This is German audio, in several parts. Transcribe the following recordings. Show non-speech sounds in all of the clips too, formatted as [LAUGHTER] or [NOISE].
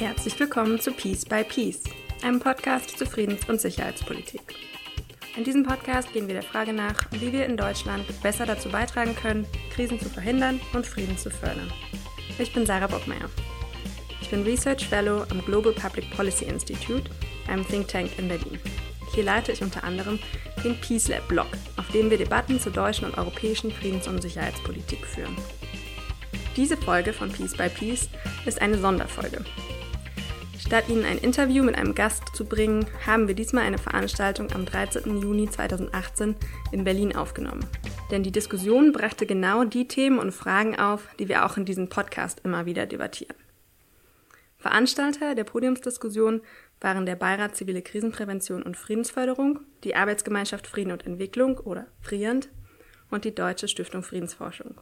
Herzlich willkommen zu Peace by Peace, einem Podcast zur Friedens- und Sicherheitspolitik. In diesem Podcast gehen wir der Frage nach, wie wir in Deutschland besser dazu beitragen können, Krisen zu verhindern und Frieden zu fördern. Ich bin Sarah Bockmeier. Ich bin Research Fellow am Global Public Policy Institute, einem Think Tank in Berlin. Hier leite ich unter anderem den Peace Lab Blog, auf dem wir Debatten zur deutschen und europäischen Friedens- und Sicherheitspolitik führen. Diese Folge von Peace by Peace ist eine Sonderfolge. Statt Ihnen ein Interview mit einem Gast zu bringen, haben wir diesmal eine Veranstaltung am 13. Juni 2018 in Berlin aufgenommen. Denn die Diskussion brachte genau die Themen und Fragen auf, die wir auch in diesem Podcast immer wieder debattieren. Veranstalter der Podiumsdiskussion waren der Beirat Zivile Krisenprävention und Friedensförderung, die Arbeitsgemeinschaft Frieden und Entwicklung oder FRIEND und die Deutsche Stiftung Friedensforschung.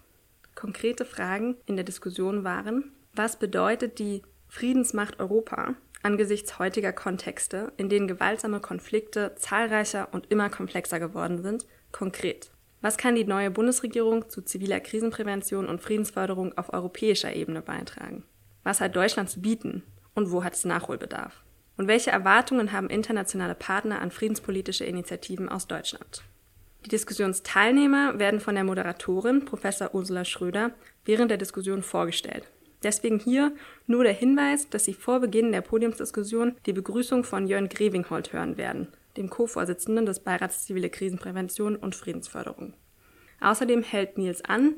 Konkrete Fragen in der Diskussion waren, was bedeutet die Friedensmacht Europa angesichts heutiger Kontexte, in denen gewaltsame Konflikte zahlreicher und immer komplexer geworden sind, konkret? Was kann die neue Bundesregierung zu ziviler Krisenprävention und Friedensförderung auf europäischer Ebene beitragen? Was hat Deutschland zu bieten und wo hat es Nachholbedarf? Und welche Erwartungen haben internationale Partner an friedenspolitische Initiativen aus Deutschland? Die Diskussionsteilnehmer werden von der Moderatorin Professor Ursula Schröder während der Diskussion vorgestellt. Deswegen hier nur der Hinweis, dass Sie vor Beginn der Podiumsdiskussion die Begrüßung von Jörn Grevingholt hören werden, dem Co-Vorsitzenden des Beirats Zivile Krisenprävention und Friedensförderung. Außerdem hält Nils An,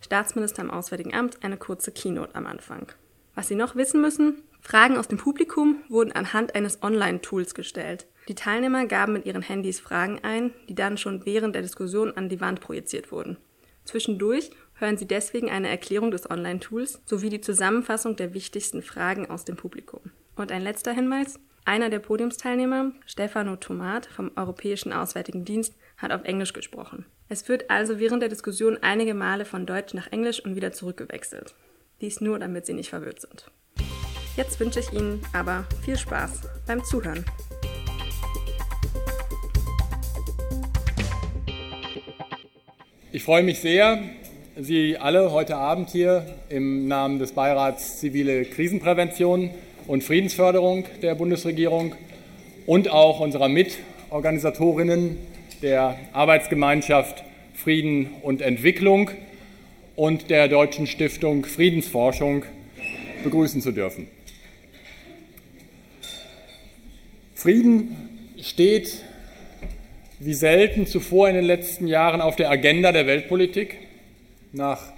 Staatsminister im Auswärtigen Amt, eine kurze Keynote am Anfang. Was Sie noch wissen müssen, Fragen aus dem Publikum wurden anhand eines Online-Tools gestellt. Die Teilnehmer gaben mit ihren Handys Fragen ein, die dann schon während der Diskussion an die Wand projiziert wurden. Zwischendurch hören Sie deswegen eine Erklärung des Online-Tools sowie die Zusammenfassung der wichtigsten Fragen aus dem Publikum. Und ein letzter Hinweis. Einer der Podiumsteilnehmer, Stefano Tomat vom Europäischen Auswärtigen Dienst, hat auf Englisch gesprochen. Es wird also während der Diskussion einige Male von Deutsch nach Englisch und wieder zurückgewechselt. Dies nur, damit Sie nicht verwirrt sind. Jetzt wünsche ich Ihnen aber viel Spaß beim Zuhören. Ich freue mich sehr, Sie alle heute Abend hier im Namen des Beirats Zivile Krisenprävention und Friedensförderung der Bundesregierung und auch unserer Mitorganisatorinnen der Arbeitsgemeinschaft Frieden und Entwicklung und der Deutschen Stiftung Friedensforschung begrüßen zu dürfen. Frieden steht wie selten zuvor in den letzten Jahren auf der Agenda der Weltpolitik. Nach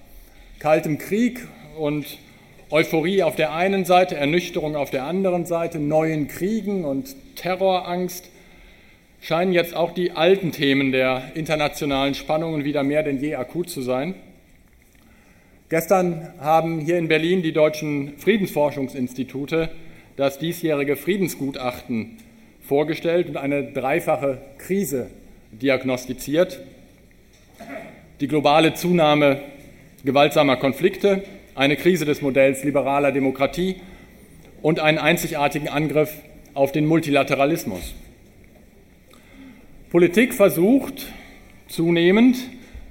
kaltem Krieg und Euphorie auf der einen Seite, Ernüchterung auf der anderen Seite, neuen Kriegen und Terrorangst scheinen jetzt auch die alten Themen der internationalen Spannungen wieder mehr denn je akut zu sein. Gestern haben hier in Berlin die deutschen Friedensforschungsinstitute das diesjährige Friedensgutachten vorgestellt und eine dreifache Krise diagnostiziert. Die globale Zunahme gewaltsamer Konflikte, eine Krise des Modells liberaler Demokratie und einen einzigartigen Angriff auf den Multilateralismus. Politik versucht zunehmend,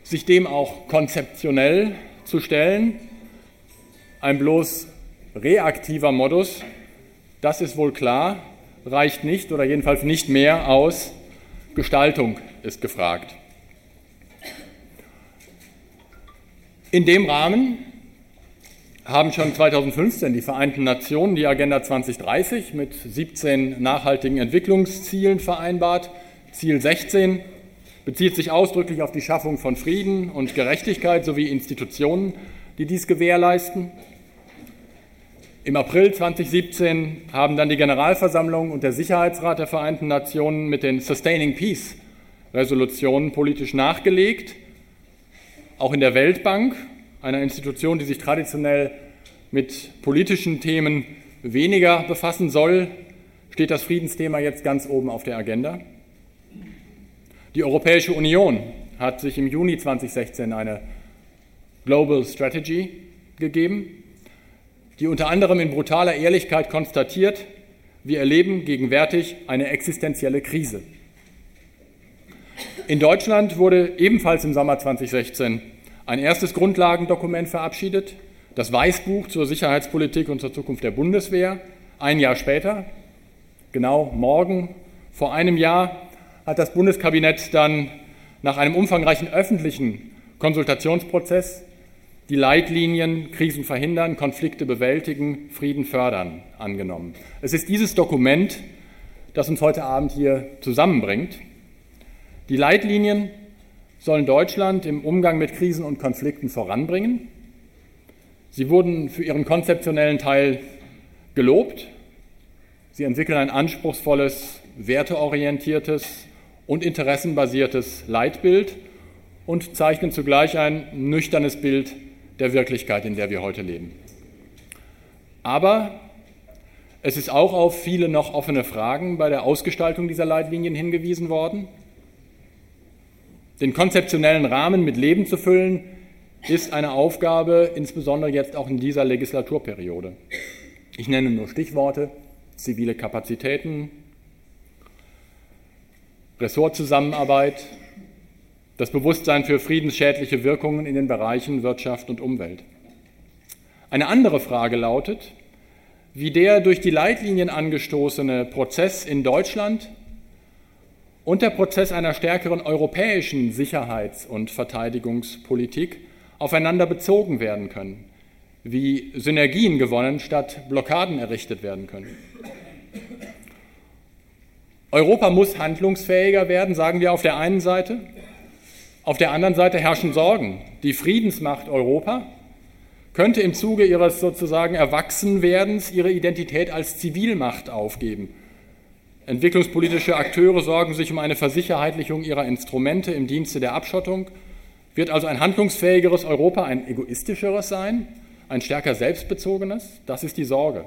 sich dem auch konzeptionell zu stellen. Ein bloß reaktiver Modus, das ist wohl klar, reicht nicht oder jedenfalls nicht mehr aus. Gestaltung ist gefragt. In dem Rahmen haben schon 2015 die Vereinten Nationen die Agenda 2030 mit 17 nachhaltigen Entwicklungszielen vereinbart. Ziel 16 bezieht sich ausdrücklich auf die Schaffung von Frieden und Gerechtigkeit sowie Institutionen, die dies gewährleisten. Im April 2017 haben dann die Generalversammlung und der Sicherheitsrat der Vereinten Nationen mit den Sustaining Peace Resolutionen politisch nachgelegt. Auch in der Weltbank, einer Institution, die sich traditionell mit politischen Themen weniger befassen soll, steht das Friedensthema jetzt ganz oben auf der Agenda. Die Europäische Union hat sich im Juni 2016 eine Global Strategy gegeben, die unter anderem in brutaler Ehrlichkeit konstatiert, wir erleben gegenwärtig eine existenzielle Krise. In Deutschland wurde ebenfalls im Sommer 2016 ein erstes Grundlagendokument verabschiedet, das Weißbuch zur Sicherheitspolitik und zur Zukunft der Bundeswehr, Ein Jahr später, genau morgen vor einem Jahr, hat das Bundeskabinett dann nach einem umfangreichen öffentlichen Konsultationsprozess die Leitlinien Krisen verhindern, Konflikte bewältigen, Frieden fördern angenommen. Es ist dieses Dokument, das uns heute Abend hier zusammenbringt. Die Leitlinien sollen Deutschland im Umgang mit Krisen und Konflikten voranbringen. Sie wurden für ihren konzeptionellen Teil gelobt. Sie entwickeln ein anspruchsvolles, werteorientiertes und interessenbasiertes Leitbild und zeichnen zugleich ein nüchternes Bild der Wirklichkeit, in der wir heute leben. Aber es ist auch auf viele noch offene Fragen bei der Ausgestaltung dieser Leitlinien hingewiesen worden. Den konzeptionellen Rahmen mit Leben zu füllen, ist eine Aufgabe, insbesondere jetzt auch in dieser Legislaturperiode. Ich nenne nur Stichworte, zivile Kapazitäten, Ressortzusammenarbeit, das Bewusstsein für friedensschädliche Wirkungen in den Bereichen Wirtschaft und Umwelt. Eine andere Frage lautet, wie der durch die Leitlinien angestoßene Prozess in Deutschland und der Prozess einer stärkeren europäischen Sicherheits- und Verteidigungspolitik aufeinander bezogen werden können, wie Synergien gewonnen statt Blockaden errichtet werden können. Europa muss handlungsfähiger werden, sagen wir auf der einen Seite. Auf der anderen Seite herrschen Sorgen. Die Friedensmacht Europa könnte im Zuge ihres sozusagen Erwachsenwerdens ihre Identität als Zivilmacht aufgeben. Entwicklungspolitische Akteure sorgen sich um eine Versicherheitlichung ihrer Instrumente im Dienste der Abschottung. Wird also ein handlungsfähigeres Europa ein egoistischeres sein, ein stärker selbstbezogenes? Das ist die Sorge.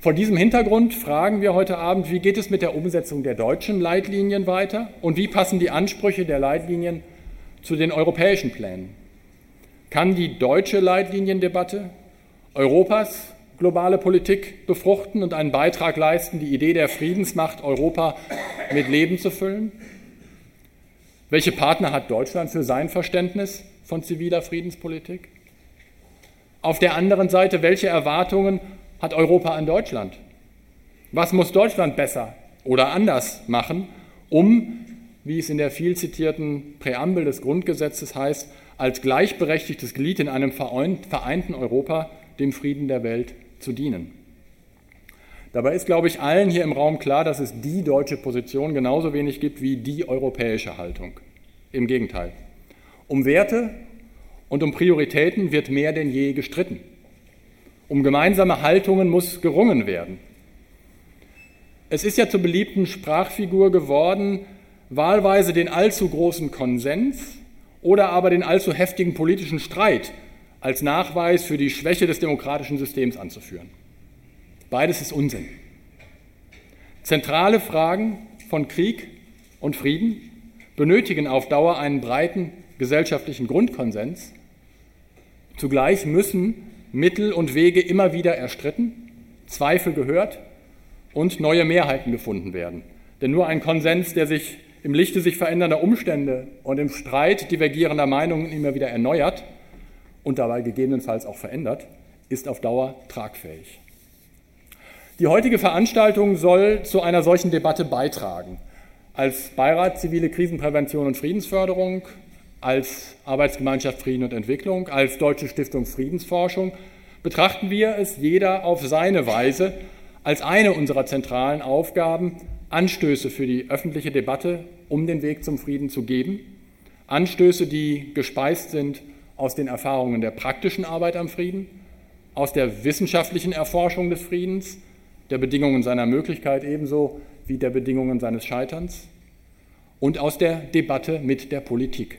Vor diesem Hintergrund fragen wir heute Abend, wie geht es mit der Umsetzung der deutschen Leitlinien weiter und wie passen die Ansprüche der Leitlinien zu den europäischen Plänen? Kann die deutsche Leitliniendebatte Europas globale Politik befruchten und einen Beitrag leisten, die Idee der Friedensmacht Europa mit Leben zu füllen? Welche Partner hat Deutschland für sein Verständnis von ziviler Friedenspolitik? Auf der anderen Seite, welche Erwartungen hat Europa an Deutschland? Was muss Deutschland besser oder anders machen, um, wie es in der viel zitierten Präambel des Grundgesetzes heißt, als gleichberechtigtes Glied in einem vereinten Europa dem Frieden der Welt zu dienen? Dabei ist, glaube ich, allen hier im Raum klar, dass es die deutsche Position genauso wenig gibt wie die europäische Haltung. Im Gegenteil. Um Werte und um Prioritäten wird mehr denn je gestritten. Um gemeinsame Haltungen muss gerungen werden. Es ist ja zur beliebten Sprachfigur geworden, wahlweise den allzu großen Konsens oder aber den allzu heftigen politischen Streit als Nachweis für die Schwäche des demokratischen Systems anzuführen. Beides ist Unsinn. Zentrale Fragen von Krieg und Frieden benötigen auf Dauer einen breiten gesellschaftlichen Grundkonsens. Zugleich müssen Mittel und Wege immer wieder erstritten, Zweifel gehört und neue Mehrheiten gefunden werden. Denn nur ein Konsens, der sich im Lichte sich verändernder Umstände und im Streit divergierender Meinungen immer wieder erneuert und dabei gegebenenfalls auch verändert, ist auf Dauer tragfähig. Die heutige Veranstaltung soll zu einer solchen Debatte beitragen. Als Beirat Zivile Krisenprävention und Friedensförderung als Arbeitsgemeinschaft Frieden und Entwicklung, als Deutsche Stiftung Friedensforschung betrachten wir es jeder auf seine Weise als eine unserer zentralen Aufgaben, Anstöße für die öffentliche Debatte um den Weg zum Frieden zu geben, Anstöße, die gespeist sind aus den Erfahrungen der praktischen Arbeit am Frieden, aus der wissenschaftlichen Erforschung des Friedens, der Bedingungen seiner Möglichkeit ebenso wie der Bedingungen seines Scheiterns und aus der Debatte mit der Politik.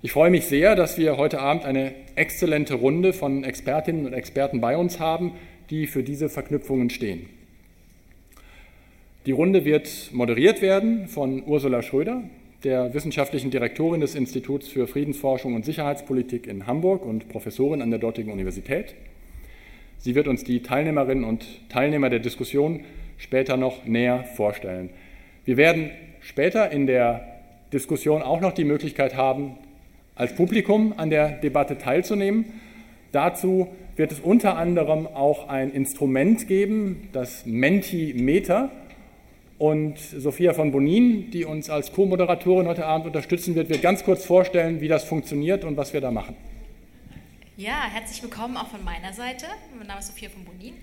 Ich freue mich sehr, dass wir heute Abend eine exzellente Runde von Expertinnen und Experten bei uns haben, die für diese Verknüpfungen stehen. Die Runde wird moderiert werden von Ursula Schröder, der wissenschaftlichen Direktorin des Instituts für Friedensforschung und Sicherheitspolitik in Hamburg und Professorin an der dortigen Universität. Sie wird uns die Teilnehmerinnen und Teilnehmer der Diskussion später noch näher vorstellen. Wir werden später in der Diskussion auch noch die Möglichkeit haben, als Publikum an der Debatte teilzunehmen. Dazu wird es unter anderem auch ein Instrument geben, das Mentimeter. Und Sophia von Bonin, die uns als Co-Moderatorin heute Abend unterstützen wird, wird ganz kurz vorstellen, wie das funktioniert und was wir da machen. Ja, herzlich willkommen auch von meiner Seite. Mein Name ist Sophia von Bonin.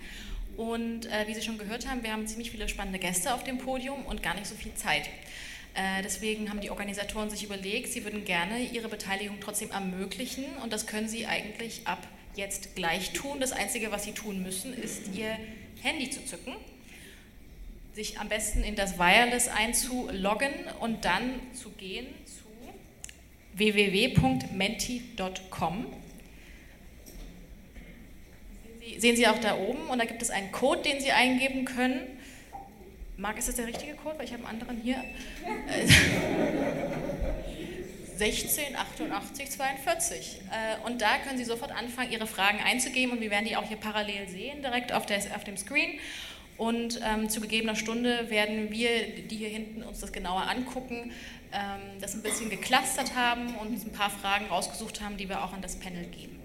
Und äh, wie Sie schon gehört haben, wir haben ziemlich viele spannende Gäste auf dem Podium und gar nicht so viel Zeit. Äh, deswegen haben die Organisatoren sich überlegt, sie würden gerne ihre Beteiligung trotzdem ermöglichen und das können sie eigentlich ab jetzt gleich tun. Das Einzige, was sie tun müssen, ist ihr Handy zu zücken sich am besten in das Wireless einzuloggen und dann zu gehen zu www.menti.com. Sehen Sie auch da oben und da gibt es einen Code, den Sie eingeben können. Marc, ist das der richtige Code? Weil ich habe einen anderen hier. 16 88 42. Und da können Sie sofort anfangen, Ihre Fragen einzugeben und wir werden die auch hier parallel sehen, direkt auf dem Screen. Und ähm, zu gegebener Stunde werden wir, die hier hinten uns das genauer angucken, ähm, das ein bisschen geclustert haben und uns ein paar Fragen rausgesucht haben, die wir auch an das Panel geben.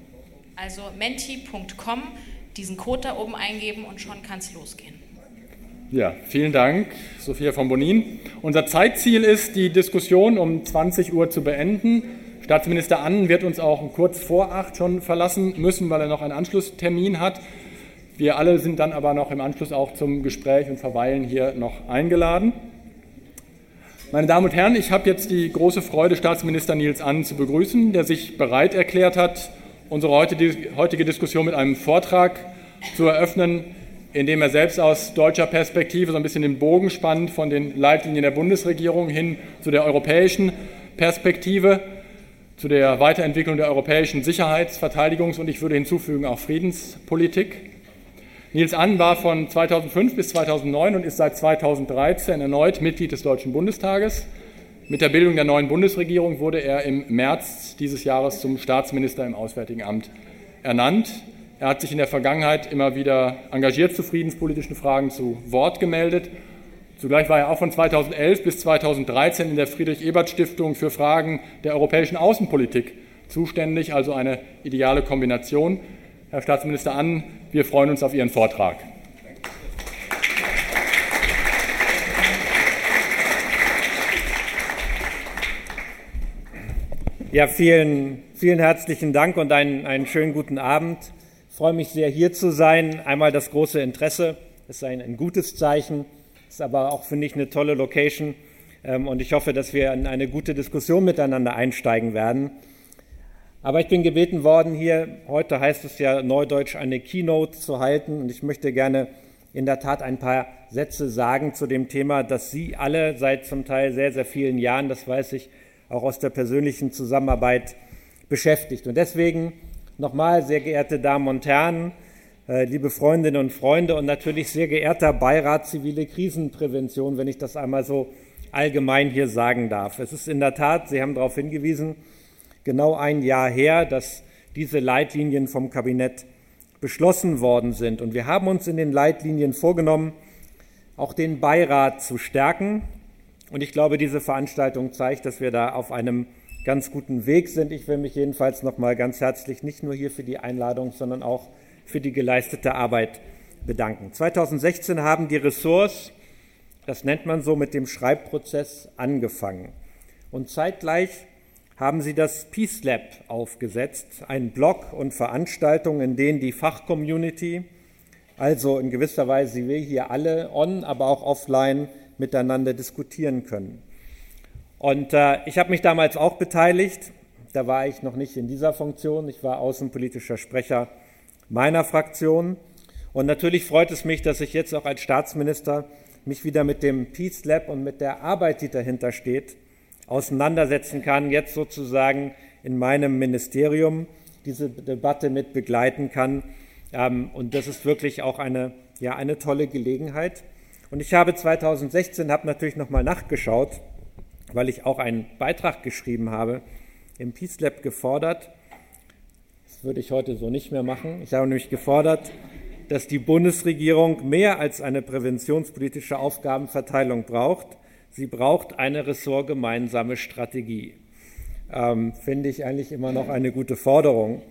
Also menti.com, diesen Code da oben eingeben und schon kann es losgehen. Ja, vielen Dank, Sophia von Bonin. Unser Zeitziel ist, die Diskussion um 20 Uhr zu beenden. Staatsminister Annen wird uns auch kurz vor acht schon verlassen müssen, weil er noch einen Anschlusstermin hat. Wir alle sind dann aber noch im Anschluss auch zum Gespräch und Verweilen hier noch eingeladen. Meine Damen und Herren, ich habe jetzt die große Freude, Staatsminister Nils Annen zu begrüßen, der sich bereit erklärt hat, unsere heutige Diskussion mit einem Vortrag zu eröffnen, in dem er selbst aus deutscher Perspektive so ein bisschen den Bogen spannt von den Leitlinien der Bundesregierung hin zu der europäischen Perspektive, zu der Weiterentwicklung der europäischen Sicherheits-, Verteidigungs- und ich würde hinzufügen auch Friedenspolitik. Nils Ann war von 2005 bis 2009 und ist seit 2013 erneut Mitglied des Deutschen Bundestages. Mit der Bildung der neuen Bundesregierung wurde er im März dieses Jahres zum Staatsminister im Auswärtigen Amt ernannt. Er hat sich in der Vergangenheit immer wieder engagiert zu friedenspolitischen Fragen zu Wort gemeldet. Zugleich war er auch von 2011 bis 2013 in der Friedrich-Ebert-Stiftung für Fragen der europäischen Außenpolitik zuständig, also eine ideale Kombination. Herr Staatsminister Ann, wir freuen uns auf Ihren Vortrag. Ja, vielen, vielen herzlichen Dank und einen, einen schönen guten Abend. Ich freue mich sehr, hier zu sein. Einmal das große Interesse, ist ein, ein gutes Zeichen, ist aber auch, finde ich, eine tolle Location. Ähm, und ich hoffe, dass wir in eine gute Diskussion miteinander einsteigen werden. Aber ich bin gebeten worden, hier, heute heißt es ja neudeutsch, eine Keynote zu halten. Und ich möchte gerne in der Tat ein paar Sätze sagen zu dem Thema, das Sie alle seit zum Teil sehr, sehr vielen Jahren, das weiß ich, auch aus der persönlichen Zusammenarbeit beschäftigt. Und deswegen nochmal, sehr geehrte Damen und Herren, äh, liebe Freundinnen und Freunde und natürlich sehr geehrter Beirat Zivile Krisenprävention, wenn ich das einmal so allgemein hier sagen darf. Es ist in der Tat, Sie haben darauf hingewiesen, genau ein Jahr her, dass diese Leitlinien vom Kabinett beschlossen worden sind. Und wir haben uns in den Leitlinien vorgenommen, auch den Beirat zu stärken. Und ich glaube, diese Veranstaltung zeigt, dass wir da auf einem ganz guten Weg sind. Ich will mich jedenfalls noch mal ganz herzlich nicht nur hier für die Einladung, sondern auch für die geleistete Arbeit bedanken. 2016 haben die Ressorts, das nennt man so, mit dem Schreibprozess angefangen. Und zeitgleich haben sie das Peace Lab aufgesetzt, ein Blog und Veranstaltungen, in denen die Fachcommunity, also in gewisser Weise wir hier alle on, aber auch offline miteinander diskutieren können. Und äh, ich habe mich damals auch beteiligt. Da war ich noch nicht in dieser Funktion. Ich war außenpolitischer Sprecher meiner Fraktion. Und natürlich freut es mich, dass ich jetzt auch als Staatsminister mich wieder mit dem Peace Lab und mit der Arbeit, die dahinter steht, auseinandersetzen kann, jetzt sozusagen in meinem Ministerium diese Debatte mit begleiten kann. Ähm, und das ist wirklich auch eine, ja, eine tolle Gelegenheit. Und ich habe 2016, habe natürlich nochmal nachgeschaut, weil ich auch einen Beitrag geschrieben habe, im Peace Lab gefordert, das würde ich heute so nicht mehr machen, ich habe nämlich gefordert, dass die Bundesregierung mehr als eine präventionspolitische Aufgabenverteilung braucht, sie braucht eine ressortgemeinsame Strategie. Ähm, Finde ich eigentlich immer noch eine gute Forderung.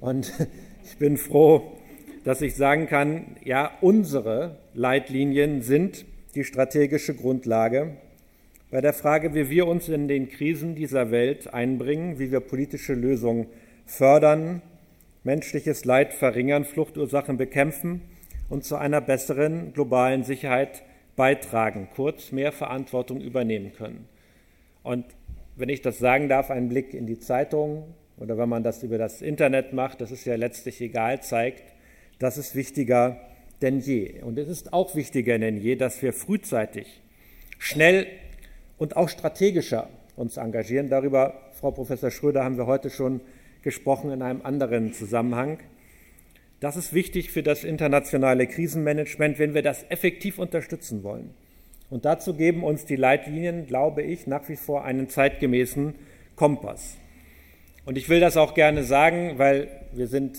Und [LAUGHS] Ich bin froh, dass ich sagen kann, ja, unsere Leitlinien sind die strategische Grundlage bei der Frage, wie wir uns in den Krisen dieser Welt einbringen, wie wir politische Lösungen fördern, menschliches Leid verringern, Fluchtursachen bekämpfen und zu einer besseren globalen Sicherheit beitragen, kurz mehr Verantwortung übernehmen können. Und wenn ich das sagen darf, ein Blick in die Zeitung oder wenn man das über das Internet macht, das ist ja letztlich egal, zeigt, das ist wichtiger denn je. Und es ist auch wichtiger denn je, dass wir frühzeitig, schnell und auch strategischer uns engagieren. Darüber, Frau Professor Schröder, haben wir heute schon gesprochen in einem anderen Zusammenhang. Das ist wichtig für das internationale Krisenmanagement, wenn wir das effektiv unterstützen wollen. Und dazu geben uns die Leitlinien, glaube ich, nach wie vor einen zeitgemäßen Kompass. Und ich will das auch gerne sagen, weil wir sind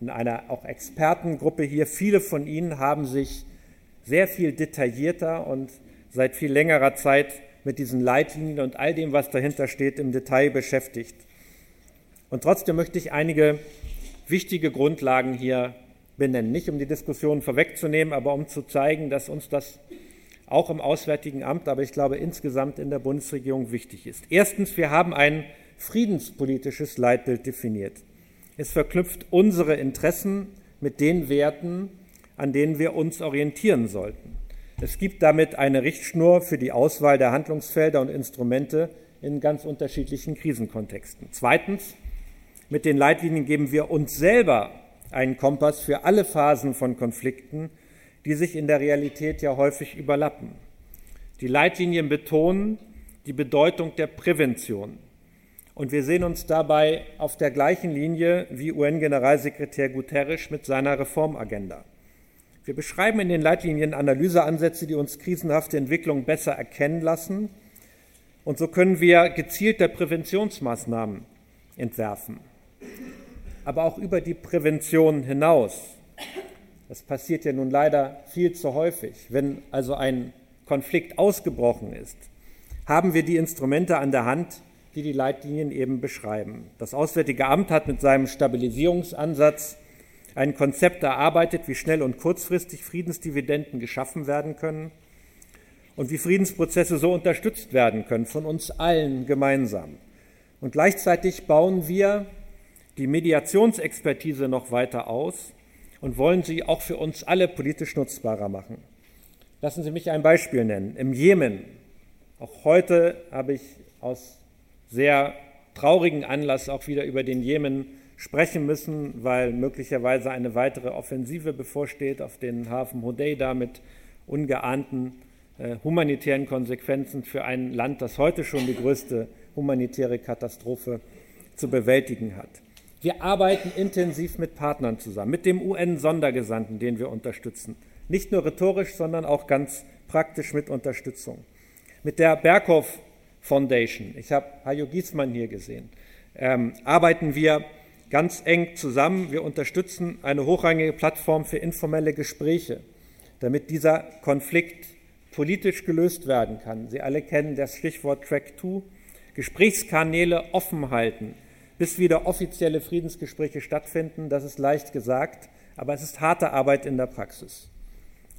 in einer auch Expertengruppe hier. Viele von Ihnen haben sich sehr viel detaillierter und seit viel längerer Zeit mit diesen Leitlinien und all dem, was dahinter steht, im Detail beschäftigt. Und trotzdem möchte ich einige wichtige Grundlagen hier benennen. Nicht um die Diskussion vorwegzunehmen, aber um zu zeigen, dass uns das auch im Auswärtigen Amt, aber ich glaube insgesamt in der Bundesregierung wichtig ist. Erstens, wir haben ein friedenspolitisches Leitbild definiert. Es verknüpft unsere Interessen mit den Werten, an denen wir uns orientieren sollten. Es gibt damit eine Richtschnur für die Auswahl der Handlungsfelder und Instrumente in ganz unterschiedlichen Krisenkontexten. Zweitens, mit den Leitlinien geben wir uns selber einen Kompass für alle Phasen von Konflikten, die sich in der Realität ja häufig überlappen. Die Leitlinien betonen die Bedeutung der Prävention. Und wir sehen uns dabei auf der gleichen Linie wie UN-Generalsekretär Guterres mit seiner Reformagenda. Wir beschreiben in den Leitlinien Analyseansätze, die uns krisenhafte Entwicklungen besser erkennen lassen. Und so können wir gezielte Präventionsmaßnahmen entwerfen. Aber auch über die Prävention hinaus. Das passiert ja nun leider viel zu häufig. Wenn also ein Konflikt ausgebrochen ist, haben wir die Instrumente an der Hand, die die Leitlinien eben beschreiben. Das Auswärtige Amt hat mit seinem Stabilisierungsansatz ein Konzept erarbeitet, wie schnell und kurzfristig Friedensdividenden geschaffen werden können und wie Friedensprozesse so unterstützt werden können von uns allen gemeinsam. Und gleichzeitig bauen wir die Mediationsexpertise noch weiter aus und wollen sie auch für uns alle politisch nutzbarer machen. Lassen Sie mich ein Beispiel nennen. Im Jemen, auch heute habe ich aus sehr traurigen Anlass auch wieder über den Jemen sprechen müssen, weil möglicherweise eine weitere Offensive bevorsteht auf den Hafen Hodeida mit ungeahnten äh, humanitären Konsequenzen für ein Land, das heute schon die größte humanitäre Katastrophe zu bewältigen hat. Wir arbeiten intensiv mit Partnern zusammen, mit dem UN-Sondergesandten, den wir unterstützen. Nicht nur rhetorisch, sondern auch ganz praktisch mit Unterstützung. Mit der Berghoff Foundation, ich habe Hajo Giesmann hier gesehen, ähm, arbeiten wir ganz eng zusammen. Wir unterstützen eine hochrangige Plattform für informelle Gespräche, damit dieser Konflikt politisch gelöst werden kann. Sie alle kennen das Stichwort Track 2. Gesprächskanäle offen halten, bis wieder offizielle Friedensgespräche stattfinden. Das ist leicht gesagt, aber es ist harte Arbeit in der Praxis.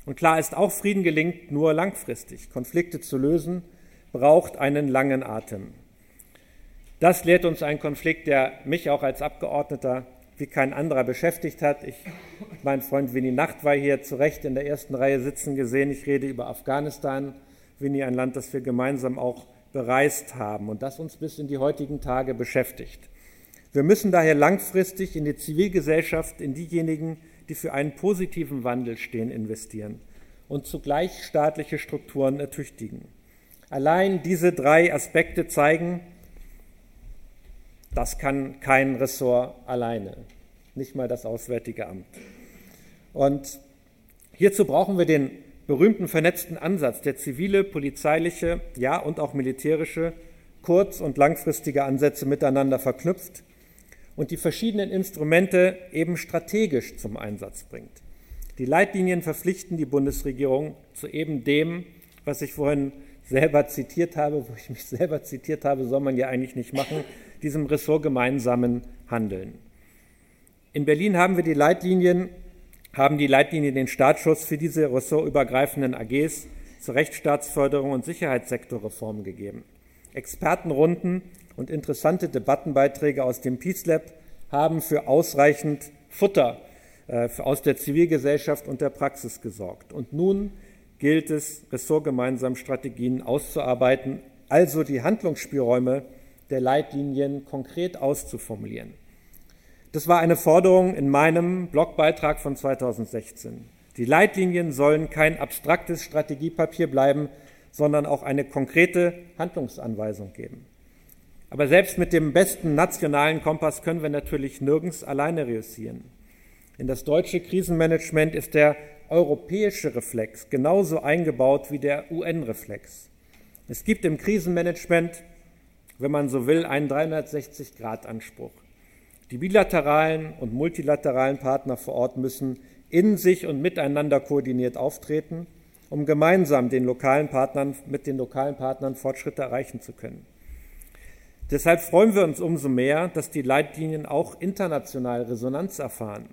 Und klar ist auch, Frieden gelingt nur langfristig. Konflikte zu lösen braucht einen langen Atem. Das lehrt uns ein Konflikt, der mich auch als Abgeordneter wie kein anderer beschäftigt hat. Ich, mein Freund Winnie Nacht war hier zu Recht in der ersten Reihe sitzen gesehen. Ich rede über Afghanistan. Winnie, ein Land, das wir gemeinsam auch bereist haben und das uns bis in die heutigen Tage beschäftigt. Wir müssen daher langfristig in die Zivilgesellschaft, in diejenigen, die für einen positiven Wandel stehen, investieren und zugleich staatliche Strukturen ertüchtigen. Allein diese drei Aspekte zeigen, das kann kein Ressort alleine, nicht mal das Auswärtige Amt. Und hierzu brauchen wir den berühmten vernetzten Ansatz, der zivile, polizeiliche, ja und auch militärische, kurz- und langfristige Ansätze miteinander verknüpft und die verschiedenen Instrumente eben strategisch zum Einsatz bringt. Die Leitlinien verpflichten die Bundesregierung zu eben dem, was ich vorhin selber zitiert habe, wo ich mich selber zitiert habe, soll man ja eigentlich nicht machen, diesem Ressort gemeinsamen Handeln. In Berlin haben wir die Leitlinien, haben die Leitlinien den Startschuss für diese ressortübergreifenden AGs zur Rechtsstaatsförderung und Sicherheitssektorreform gegeben. Expertenrunden und interessante Debattenbeiträge aus dem Peace Lab haben für ausreichend Futter äh, aus der Zivilgesellschaft und der Praxis gesorgt. Und nun gilt es, ressortgemeinsam Strategien auszuarbeiten, also die Handlungsspielräume der Leitlinien konkret auszuformulieren. Das war eine Forderung in meinem Blogbeitrag von 2016. Die Leitlinien sollen kein abstraktes Strategiepapier bleiben, sondern auch eine konkrete Handlungsanweisung geben. Aber selbst mit dem besten nationalen Kompass können wir natürlich nirgends alleine reüssieren. In das deutsche Krisenmanagement ist der europäische Reflex genauso eingebaut wie der UN-Reflex. Es gibt im Krisenmanagement, wenn man so will, einen 360-Grad-Anspruch. Die bilateralen und multilateralen Partner vor Ort müssen in sich und miteinander koordiniert auftreten, um gemeinsam den lokalen Partnern, mit den lokalen Partnern Fortschritte erreichen zu können. Deshalb freuen wir uns umso mehr, dass die Leitlinien auch international Resonanz erfahren.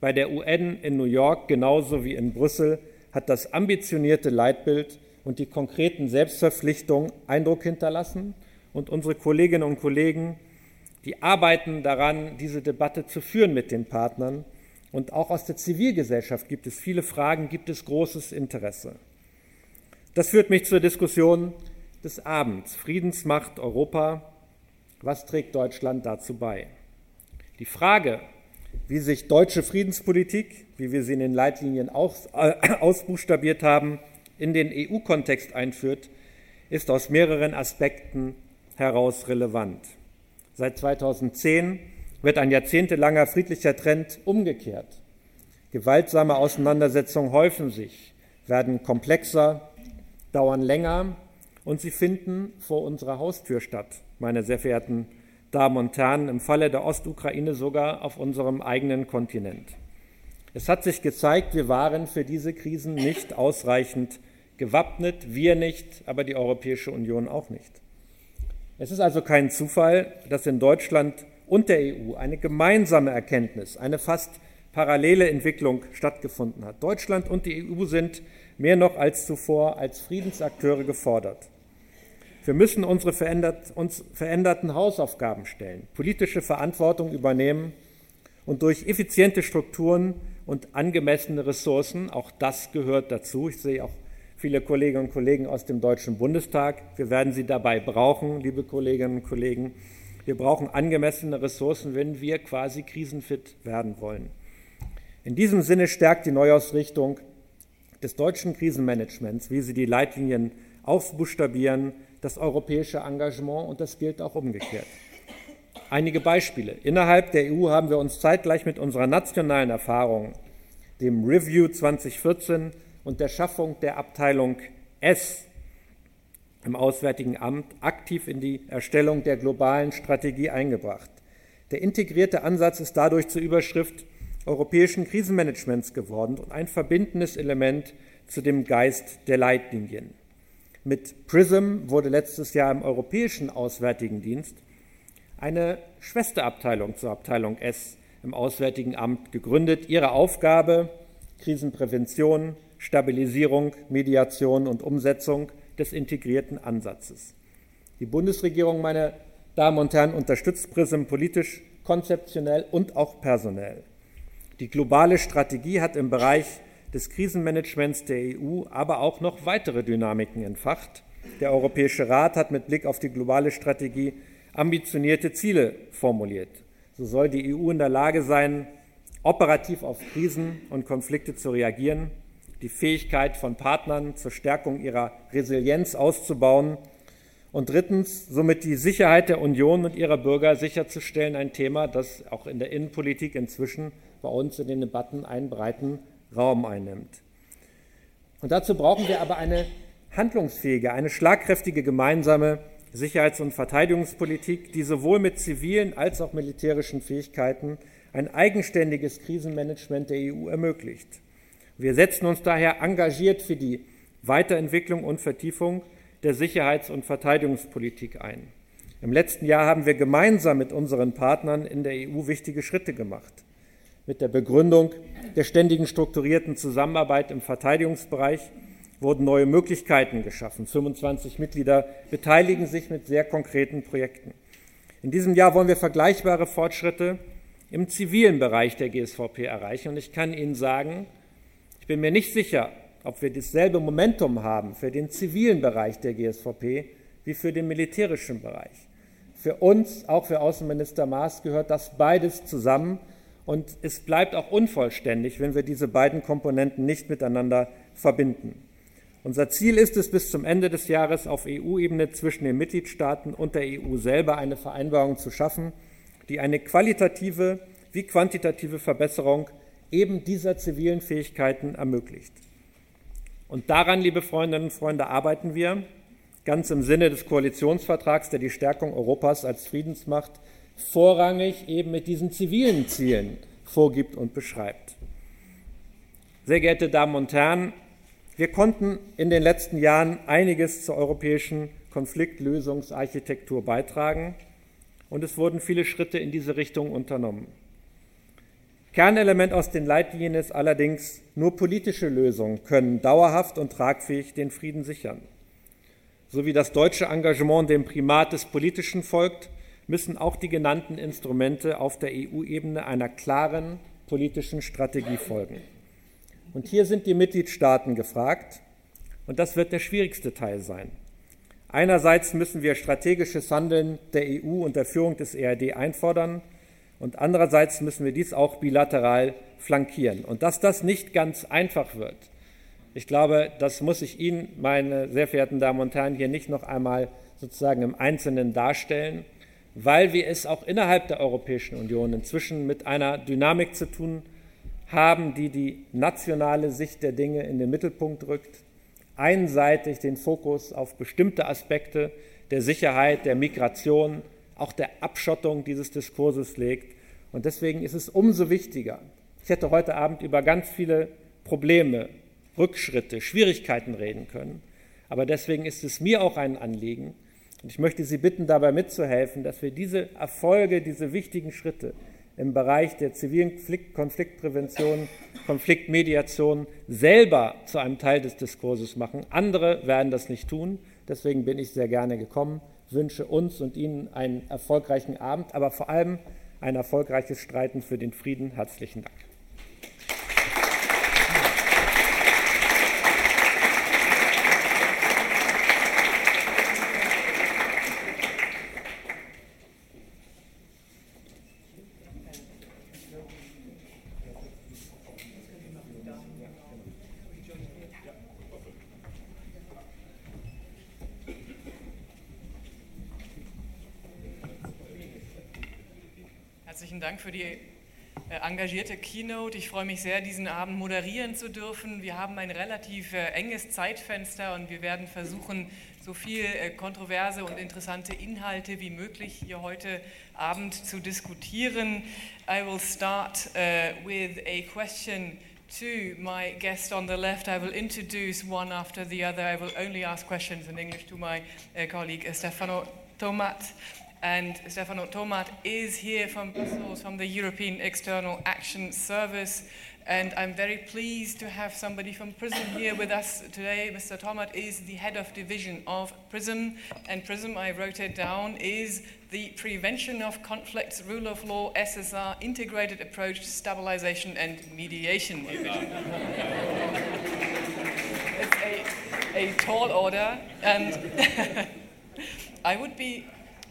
Bei der UN in New York genauso wie in Brüssel hat das ambitionierte Leitbild und die konkreten Selbstverpflichtungen Eindruck hinterlassen und unsere Kolleginnen und Kollegen, die arbeiten daran, diese Debatte zu führen mit den Partnern. Und auch aus der Zivilgesellschaft gibt es viele Fragen, gibt es großes Interesse. Das führt mich zur Diskussion des Abends. Friedensmacht Europa. Was trägt Deutschland dazu bei? Die Frage, wie sich deutsche Friedenspolitik, wie wir sie in den Leitlinien aus, äh, ausbuchstabiert haben, in den EU-Kontext einführt, ist aus mehreren Aspekten heraus relevant. Seit 2010 wird ein jahrzehntelanger friedlicher Trend umgekehrt. Gewaltsame Auseinandersetzungen häufen sich, werden komplexer, dauern länger und sie finden vor unserer Haustür statt, meine sehr verehrten Damen und Herren, im Falle der Ostukraine sogar auf unserem eigenen Kontinent. Es hat sich gezeigt, wir waren für diese Krisen nicht ausreichend gewappnet, wir nicht, aber die Europäische Union auch nicht. Es ist also kein Zufall, dass in Deutschland und der EU eine gemeinsame Erkenntnis, eine fast parallele Entwicklung stattgefunden hat. Deutschland und die EU sind mehr noch als zuvor als Friedensakteure gefordert. Wir müssen unsere verändert, uns veränderten Hausaufgaben stellen, politische Verantwortung übernehmen und durch effiziente Strukturen und angemessene Ressourcen, auch das gehört dazu, ich sehe auch viele Kolleginnen und Kollegen aus dem Deutschen Bundestag, wir werden sie dabei brauchen, liebe Kolleginnen und Kollegen, wir brauchen angemessene Ressourcen, wenn wir quasi krisenfit werden wollen. In diesem Sinne stärkt die Neuausrichtung des deutschen Krisenmanagements, wie sie die Leitlinien aufbuchstabieren, das europäische Engagement und das gilt auch umgekehrt. Einige Beispiele. Innerhalb der EU haben wir uns zeitgleich mit unserer nationalen Erfahrung, dem Review 2014 und der Schaffung der Abteilung S im Auswärtigen Amt aktiv in die Erstellung der globalen Strategie eingebracht. Der integrierte Ansatz ist dadurch zur Überschrift europäischen Krisenmanagements geworden und ein verbindendes Element zu dem Geist der Leitlinien. Mit PRISM wurde letztes Jahr im Europäischen Auswärtigen Dienst eine Schwesterabteilung zur Abteilung S im Auswärtigen Amt gegründet. Ihre Aufgabe Krisenprävention, Stabilisierung, Mediation und Umsetzung des integrierten Ansatzes. Die Bundesregierung, meine Damen und Herren, unterstützt PRISM politisch, konzeptionell und auch personell. Die globale Strategie hat im Bereich des Krisenmanagements der EU aber auch noch weitere Dynamiken entfacht. Der Europäische Rat hat mit Blick auf die globale Strategie ambitionierte Ziele formuliert. So soll die EU in der Lage sein, operativ auf Krisen und Konflikte zu reagieren, die Fähigkeit von Partnern zur Stärkung ihrer Resilienz auszubauen und drittens somit die Sicherheit der Union und ihrer Bürger sicherzustellen, ein Thema, das auch in der Innenpolitik inzwischen bei uns in den Debatten einen breiten Raum einnimmt. Und dazu brauchen wir aber eine handlungsfähige, eine schlagkräftige gemeinsame Sicherheits- und Verteidigungspolitik, die sowohl mit zivilen als auch militärischen Fähigkeiten ein eigenständiges Krisenmanagement der EU ermöglicht. Wir setzen uns daher engagiert für die Weiterentwicklung und Vertiefung der Sicherheits- und Verteidigungspolitik ein. Im letzten Jahr haben wir gemeinsam mit unseren Partnern in der EU wichtige Schritte gemacht. Mit der Begründung der ständigen strukturierten Zusammenarbeit im Verteidigungsbereich wurden neue Möglichkeiten geschaffen. 25 Mitglieder beteiligen sich mit sehr konkreten Projekten. In diesem Jahr wollen wir vergleichbare Fortschritte im zivilen Bereich der GSVP erreichen. Und ich kann Ihnen sagen, ich bin mir nicht sicher, ob wir dasselbe Momentum haben für den zivilen Bereich der GSVP wie für den militärischen Bereich. Für uns, auch für Außenminister Maas, gehört das beides zusammen. Und es bleibt auch unvollständig, wenn wir diese beiden Komponenten nicht miteinander verbinden. Unser Ziel ist es, bis zum Ende des Jahres auf EU-Ebene zwischen den Mitgliedstaaten und der EU selber eine Vereinbarung zu schaffen, die eine qualitative wie quantitative Verbesserung eben dieser zivilen Fähigkeiten ermöglicht. Und daran, liebe Freundinnen und Freunde, arbeiten wir ganz im Sinne des Koalitionsvertrags, der die Stärkung Europas als Friedensmacht vorrangig eben mit diesen zivilen Zielen vorgibt und beschreibt. Sehr geehrte Damen und Herren, wir konnten in den letzten Jahren einiges zur europäischen Konfliktlösungsarchitektur beitragen und es wurden viele Schritte in diese Richtung unternommen. Kernelement aus den Leitlinien ist allerdings, nur politische Lösungen können dauerhaft und tragfähig den Frieden sichern. So wie das deutsche Engagement dem Primat des Politischen folgt, müssen auch die genannten Instrumente auf der EU-Ebene einer klaren politischen Strategie folgen. Und hier sind die Mitgliedstaaten gefragt. Und das wird der schwierigste Teil sein. Einerseits müssen wir strategisches Handeln der EU unter Führung des ERD einfordern und andererseits müssen wir dies auch bilateral flankieren. Und dass das nicht ganz einfach wird, ich glaube, das muss ich Ihnen, meine sehr verehrten Damen und Herren, hier nicht noch einmal sozusagen im Einzelnen darstellen, weil wir es auch innerhalb der Europäischen Union inzwischen mit einer Dynamik zu tun haben, die die nationale Sicht der Dinge in den Mittelpunkt rückt, einseitig den Fokus auf bestimmte Aspekte der Sicherheit, der Migration, auch der Abschottung dieses Diskurses legt. Und deswegen ist es umso wichtiger. Ich hätte heute Abend über ganz viele Probleme, Rückschritte, Schwierigkeiten reden können. Aber deswegen ist es mir auch ein Anliegen, und ich möchte Sie bitten, dabei mitzuhelfen, dass wir diese Erfolge, diese wichtigen Schritte im Bereich der zivilen Konfliktprävention, Konfliktmediation selber zu einem Teil des Diskurses machen. Andere werden das nicht tun. Deswegen bin ich sehr gerne gekommen, wünsche uns und Ihnen einen erfolgreichen Abend, aber vor allem ein erfolgreiches Streiten für den Frieden. Herzlichen Dank. Dank für die äh, engagierte Keynote. Ich freue mich sehr, diesen Abend moderieren zu dürfen. Wir haben ein relativ äh, enges Zeitfenster und wir werden versuchen, so viel äh, kontroverse und interessante Inhalte wie möglich hier heute Abend zu diskutieren. I will start uh, with a question to my guest on the left. I will introduce one after the other. I will only ask questions in English to my uh, colleague Stefano Tomat. And Stefano Tomat is here from Brussels, from the European External Action Service. And I'm very pleased to have somebody from PRISM here with us today. Mr. Tomat is the head of division of PRISM. And PRISM, I wrote it down, is the Prevention of Conflicts, Rule of Law, SSR, Integrated Approach to Stabilization and Mediation Division. it's a, a tall order. And [LAUGHS] I would be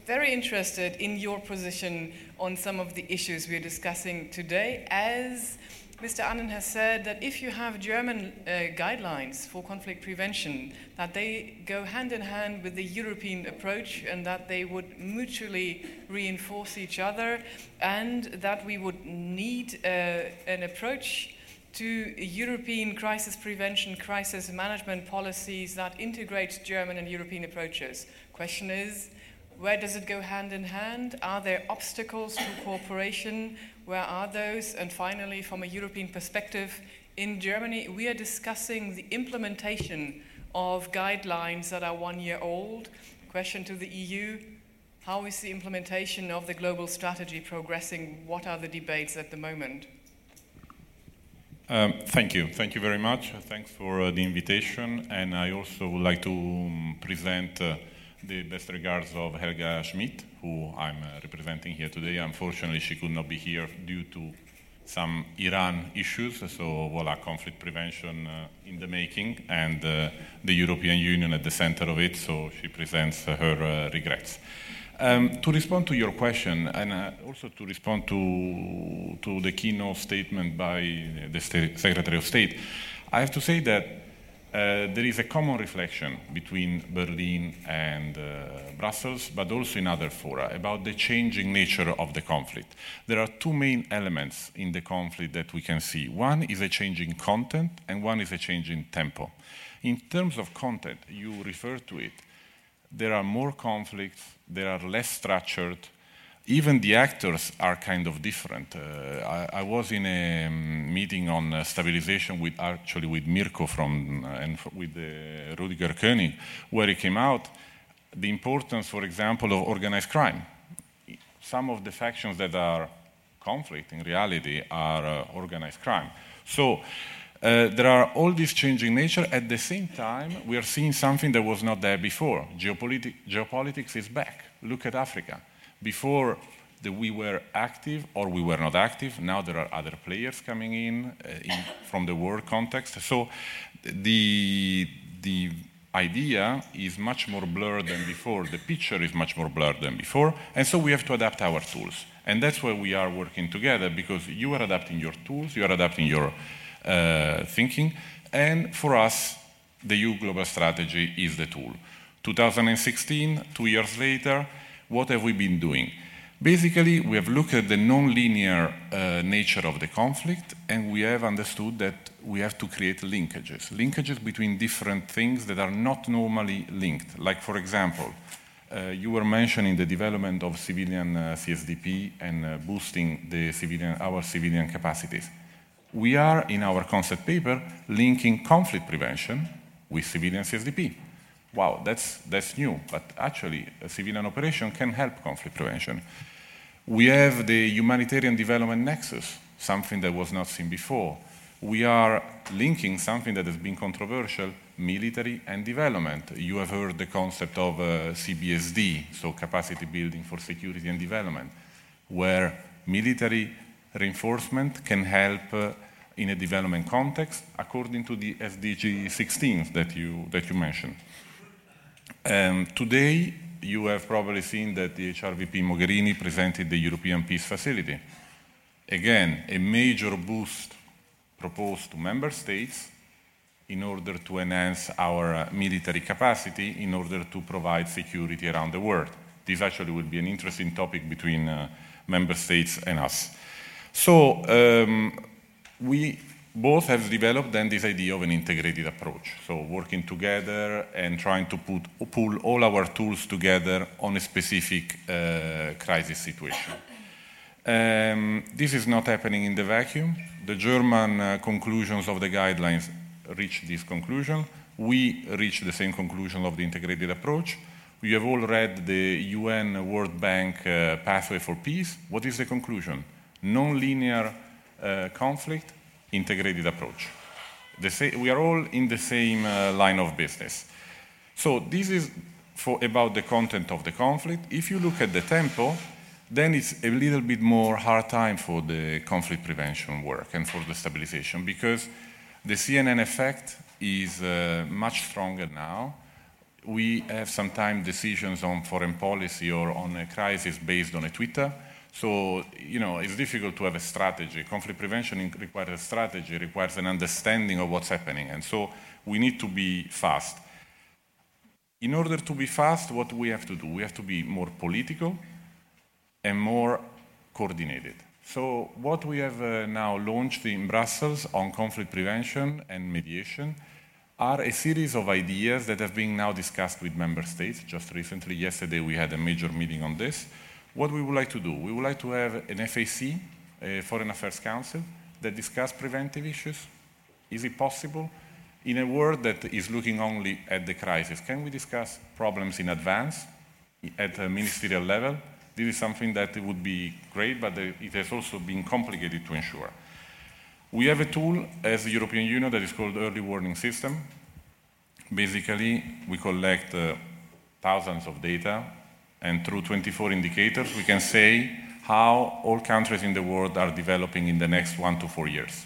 very interested in your position on some of the issues we're discussing today. As Mr. Annen has said, that if you have German uh, guidelines for conflict prevention, that they go hand in hand with the European approach and that they would mutually reinforce each other, and that we would need uh, an approach to European crisis prevention, crisis management policies that integrates German and European approaches. Question is, where does it go hand in hand? Are there obstacles to cooperation? Where are those? And finally, from a European perspective, in Germany, we are discussing the implementation of guidelines that are one year old. Question to the EU How is the implementation of the global strategy progressing? What are the debates at the moment? Um, thank you. Thank you very much. Thanks for uh, the invitation. And I also would like to um, present uh, the best regards of Helga Schmidt, who I'm uh, representing here today. Unfortunately, she could not be here due to some Iran issues, so voila, conflict prevention uh, in the making, and uh, the European Union at the center of it, so she presents uh, her regrets. Um, to respond to your question, and uh, also to respond to, to the keynote statement by the Secretary of State, I have to say that uh, there is a common reflection between Berlin and uh, Brussels, but also in other fora, about the changing nature of the conflict. There are two main elements in the conflict that we can see. One is a changing content, and one is a changing tempo. In terms of content, you refer to it there are more conflicts, they are less structured. Even the actors are kind of different. Uh, I, I, was in a um, meeting on uh, stabilization with actually with Mirko from uh, and with uh, Rudiger König, where he came out the importance, for example, of organized crime. Some of the factions that are conflict in reality are uh, organized crime. So uh, there are all these changing nature. At the same time, we are seeing something that was not there before. Geopoliti- geopolitics is back. Look at Africa. Before the, we were active or we were not active, now there are other players coming in, uh, in from the world context. So the, the idea is much more blurred than before. The picture is much more blurred than before. And so we have to adapt our tools. And that's why we are working together because you are adapting your tools, you are adapting your uh, thinking. And for us, the EU Global Strategy is the tool. 2016, two years later, what have we been doing? Basically, we have looked at the non-linear uh, nature of the conflict, and we have understood that we have to create linkages, linkages between different things that are not normally linked. Like, for example, uh, you were mentioning the development of civilian uh, CSDP and uh, boosting the civilian, our civilian capacities we are, in our concept paper, linking conflict prevention with civilian CSDP. Wow, that's, that's new, but actually, a civilian operation can help conflict prevention. We have the humanitarian development nexus, something that was not seen before. We are linking something that has been controversial, military and development. You have heard the concept of uh, CBSD, so capacity building for security and development, where military reinforcement can help uh, in a development context according to the SDG 16 that you, that you mentioned. Um, today, you have probably seen that the HRVP Mogherini presented the European Peace Facility. Again, a major boost proposed to member states in order to enhance our uh, military capacity in order to provide security around the world. This actually will be an interesting topic between uh, member states and us. So um, we both have developed then this idea of an integrated approach. So working together and trying to put, pull all our tools together on a specific uh, crisis situation. Um, this is not happening in the vacuum. The German uh, conclusions of the guidelines reach this conclusion. We reach the same conclusion of the integrated approach. We have all read the UN World Bank uh, Pathway for Peace. What is the conclusion? non-linear uh, conflict, integrated approach. we are all in the same uh, line of business. So this is for about the content of the conflict. If you look at the tempo, then it's a little bit more hard time for the conflict prevention work and for the stabilization because the CNN effect is uh, much stronger now. We have sometimes decisions on foreign policy or on a crisis based on a Twitter so, you know, it's difficult to have a strategy. Conflict prevention requires a strategy, requires an understanding of what's happening. And so we need to be fast. In order to be fast, what we have to do? We have to be more political and more coordinated. So, what we have uh, now launched in Brussels on conflict prevention and mediation are a series of ideas that have been now discussed with member states. Just recently, yesterday, we had a major meeting on this what we would like to do, we would like to have an FAC, a Foreign Affairs Council, that discuss preventive issues. Is it possible? In a world that is looking only at the crisis, can we discuss problems in advance at a ministerial level? This is something that would be great, but it has also been complicated to ensure. We have a tool as the European Union that is called Early Warning System. Basically, we collect uh, thousands of data, and through 24 indicators, we can say how all countries in the world are developing in the next one to four years.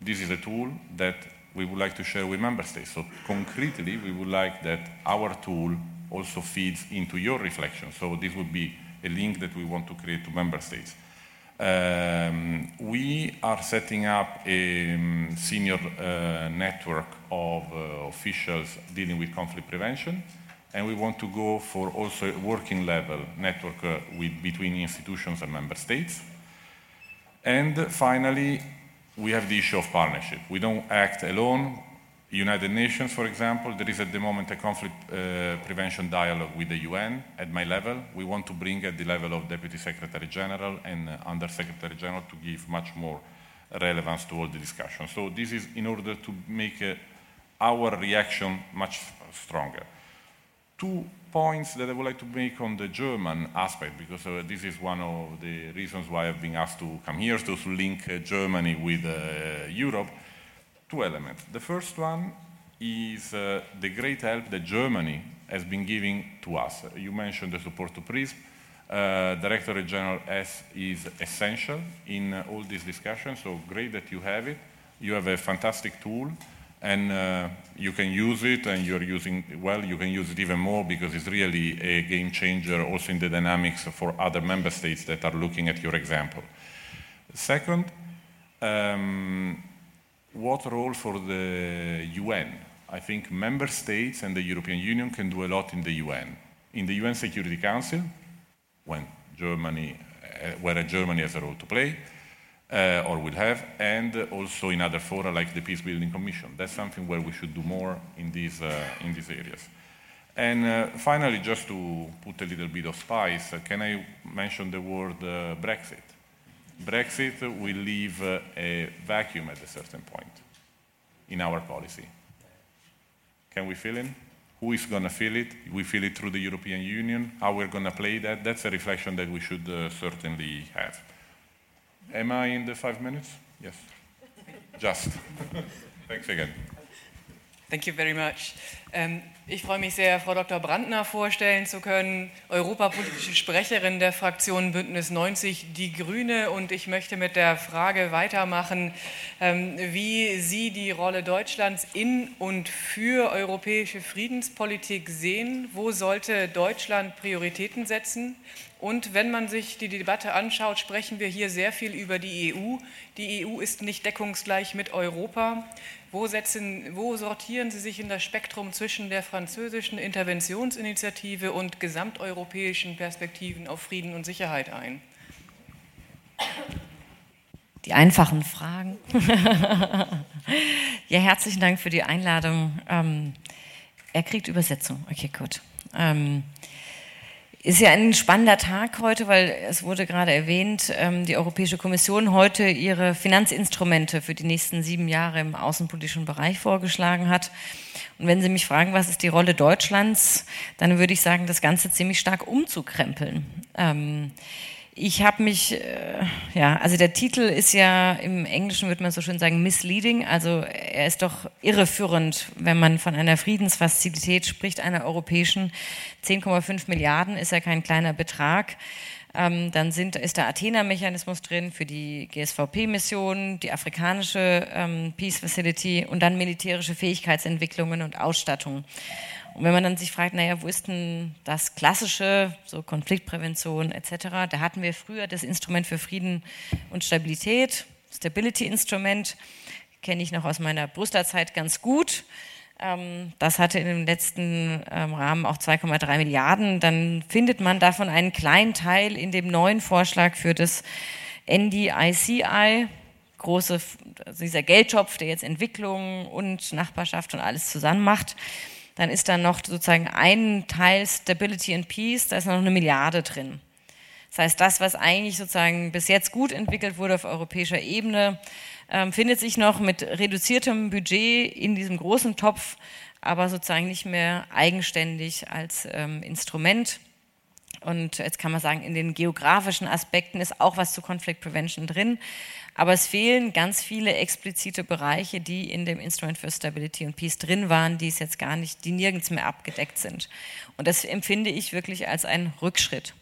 This is a tool that we would like to share with member states. So concretely, we would like that our tool also feeds into your reflection. So this would be a link that we want to create to member states. Um, we are setting up a um, senior uh, network of uh, officials dealing with conflict prevention, and we want to go for also a working level network uh, with, between institutions and member states. And finally, we have the issue of partnership. We don't act alone. United Nations, for example, there is at the moment a conflict uh, prevention dialogue with the UN at my level. We want to bring at the level of Deputy Secretary General and uh, Under Secretary General to give much more relevance to all the discussion. So this is in order to make uh, our reaction much stronger. Two points that I would like to make on the German aspect, because uh, this is one of the reasons why I've been asked to come here, to, link uh, Germany with uh, Europe. Two elements. The first one is uh, the great help that Germany has been giving to us. You mentioned the support to PRISM. Uh, Director General S is essential in uh, all these discussions, so great that you have it. You have a fantastic tool and uh, you can use it and you're using well you can use it even more because it's really a game changer also in the dynamics for other member states that are looking at your example. Second um, what role for the un i think member states and the european union can do a lot in the un in the un security council when germany uh, where germany has a role to play uh, or will have, and also in other fora like the Peace Building Commission. That's something where we should do more in these, uh, in these areas. And uh, finally, just to put a little bit of spice, uh, can I mention the word uh, Brexit? Brexit will leave uh, a vacuum at a certain point in our policy. Can we fill in? Who is going to fill it? We fill it through the European Union. How we're going to play that? That's a reflection that we should certainly have. Am I in the five minutes? Yes. Just. Thanks again. Thank you very much. Ähm, ich freue mich sehr, Frau Dr. Brandner vorstellen zu können, europapolitische Sprecherin der Fraktion Bündnis 90 Die Grüne. Und ich möchte mit der Frage weitermachen, ähm, wie Sie die Rolle Deutschlands in und für europäische Friedenspolitik sehen. Wo sollte Deutschland Prioritäten setzen? Und wenn man sich die Debatte anschaut, sprechen wir hier sehr viel über die EU. Die EU ist nicht deckungsgleich mit Europa. Wo, setzen, wo sortieren Sie sich in das Spektrum zwischen der französischen Interventionsinitiative und gesamteuropäischen Perspektiven auf Frieden und Sicherheit ein? Die einfachen Fragen. [LAUGHS] ja, herzlichen Dank für die Einladung. Ähm, er kriegt Übersetzung. Okay, gut. Ähm, ist ja ein spannender Tag heute, weil es wurde gerade erwähnt, ähm, die Europäische Kommission heute ihre Finanzinstrumente für die nächsten sieben Jahre im außenpolitischen Bereich vorgeschlagen hat. Und wenn Sie mich fragen, was ist die Rolle Deutschlands, dann würde ich sagen, das Ganze ziemlich stark umzukrempeln. Ähm, ich habe mich, äh, ja, also der Titel ist ja im Englischen würde man so schön sagen misleading, also er ist doch irreführend, wenn man von einer Friedensfazilität spricht, einer europäischen. 10,5 Milliarden ist ja kein kleiner Betrag. Ähm, dann sind, ist der Athena-Mechanismus drin für die GSVP-Mission, die afrikanische ähm, Peace Facility und dann militärische Fähigkeitsentwicklungen und Ausstattung. Und wenn man dann sich fragt, naja, wo ist denn das klassische, so Konfliktprävention etc., da hatten wir früher das Instrument für Frieden und Stabilität, Stability Instrument, kenne ich noch aus meiner Brüsseler Zeit ganz gut. Ähm, das hatte in dem letzten ähm, Rahmen auch 2,3 Milliarden. Dann findet man davon einen kleinen Teil in dem neuen Vorschlag für das NDICI, große, also dieser Geldtopf, der jetzt Entwicklung und Nachbarschaft und alles zusammen macht. Dann ist da noch sozusagen ein Teil Stability and Peace, da ist noch eine Milliarde drin. Das heißt, das, was eigentlich sozusagen bis jetzt gut entwickelt wurde auf europäischer Ebene, ähm, findet sich noch mit reduziertem Budget in diesem großen Topf, aber sozusagen nicht mehr eigenständig als ähm, Instrument. Und jetzt kann man sagen, in den geografischen Aspekten ist auch was zu Conflict Prevention drin. Aber es fehlen ganz viele explizite Bereiche, die in dem Instrument for Stability and Peace drin waren, die es jetzt gar nicht, die nirgends mehr abgedeckt sind. Und das empfinde ich wirklich als einen Rückschritt.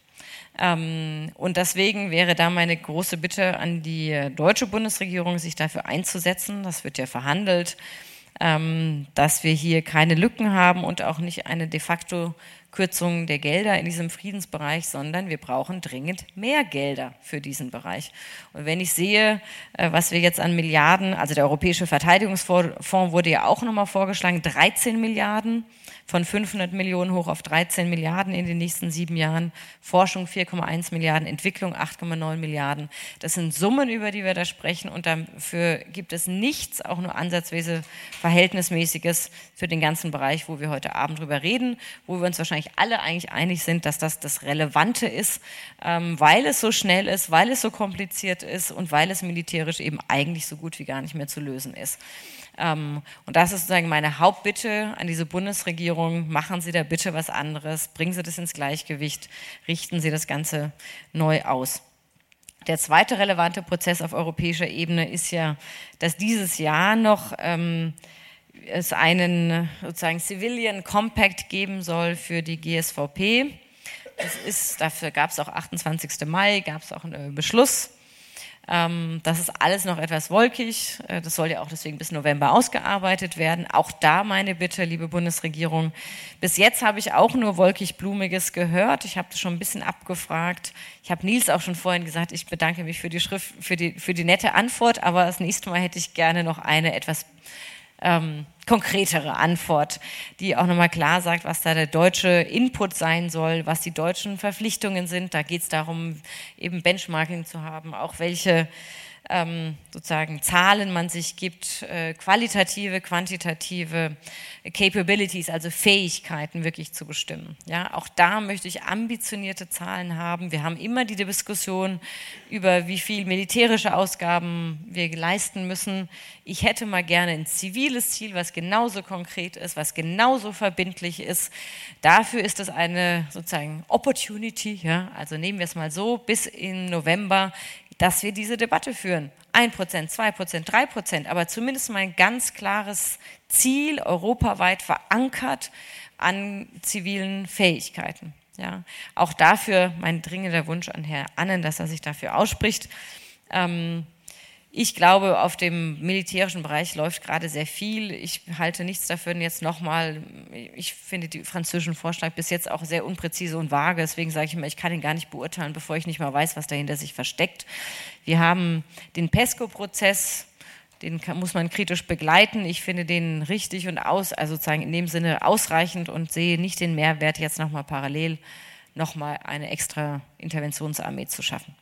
Ähm, und deswegen wäre da meine große Bitte an die deutsche Bundesregierung, sich dafür einzusetzen. Das wird ja verhandelt, ähm, dass wir hier keine Lücken haben und auch nicht eine de facto Kürzung der Gelder in diesem Friedensbereich, sondern wir brauchen dringend mehr Gelder für diesen Bereich. Und wenn ich sehe, äh, was wir jetzt an Milliarden, also der Europäische Verteidigungsfonds wurde ja auch nochmal vorgeschlagen, 13 Milliarden von 500 Millionen hoch auf 13 Milliarden in den nächsten sieben Jahren, Forschung 4,1 Milliarden, Entwicklung 8,9 Milliarden. Das sind Summen, über die wir da sprechen und dafür gibt es nichts, auch nur ansatzweise Verhältnismäßiges für den ganzen Bereich, wo wir heute Abend drüber reden, wo wir uns wahrscheinlich alle eigentlich einig sind, dass das das Relevante ist, ähm, weil es so schnell ist, weil es so kompliziert ist und weil es militärisch eben eigentlich so gut wie gar nicht mehr zu lösen ist. Ähm, und das ist sozusagen meine Hauptbitte an diese Bundesregierung. Machen Sie da bitte was anderes, bringen Sie das ins Gleichgewicht, richten Sie das Ganze neu aus. Der zweite relevante Prozess auf europäischer Ebene ist ja, dass dieses Jahr noch ähm, es einen sozusagen Civilian Compact geben soll für die GSVP. Das ist, dafür gab es auch 28. Mai, gab es auch einen Beschluss. Ähm, das ist alles noch etwas wolkig. Äh, das soll ja auch deswegen bis November ausgearbeitet werden. Auch da meine Bitte, liebe Bundesregierung. Bis jetzt habe ich auch nur wolkig-blumiges gehört. Ich habe das schon ein bisschen abgefragt. Ich habe Nils auch schon vorhin gesagt, ich bedanke mich für die Schrift, für die, für die nette Antwort, aber das nächste Mal hätte ich gerne noch eine etwas ähm, konkretere Antwort, die auch nochmal klar sagt, was da der deutsche Input sein soll, was die deutschen Verpflichtungen sind. Da geht es darum, eben Benchmarking zu haben, auch welche ähm, sozusagen Zahlen man sich gibt, äh, qualitative, quantitative Capabilities, also Fähigkeiten wirklich zu bestimmen. Ja, auch da möchte ich ambitionierte Zahlen haben. Wir haben immer die Diskussion über, wie viel militärische Ausgaben wir leisten müssen. Ich hätte mal gerne ein ziviles Ziel, was genauso konkret ist, was genauso verbindlich ist. Dafür ist es eine sozusagen Opportunity. Ja, also nehmen wir es mal so, bis im November dass wir diese Debatte führen. Ein Prozent, zwei Prozent, drei Prozent, aber zumindest mal ein ganz klares Ziel, europaweit verankert an zivilen Fähigkeiten. Ja, auch dafür mein dringender Wunsch an Herrn Annen, dass er sich dafür ausspricht. Ähm, ich glaube, auf dem militärischen Bereich läuft gerade sehr viel. Ich halte nichts dafür, jetzt nochmal, ich finde den französischen Vorschlag bis jetzt auch sehr unpräzise und vage. Deswegen sage ich immer, ich kann ihn gar nicht beurteilen, bevor ich nicht mal weiß, was dahinter sich versteckt. Wir haben den PESCO-Prozess, den muss man kritisch begleiten. Ich finde den richtig und aus, also sozusagen in dem Sinne ausreichend und sehe nicht den Mehrwert, jetzt nochmal parallel nochmal eine extra Interventionsarmee zu schaffen.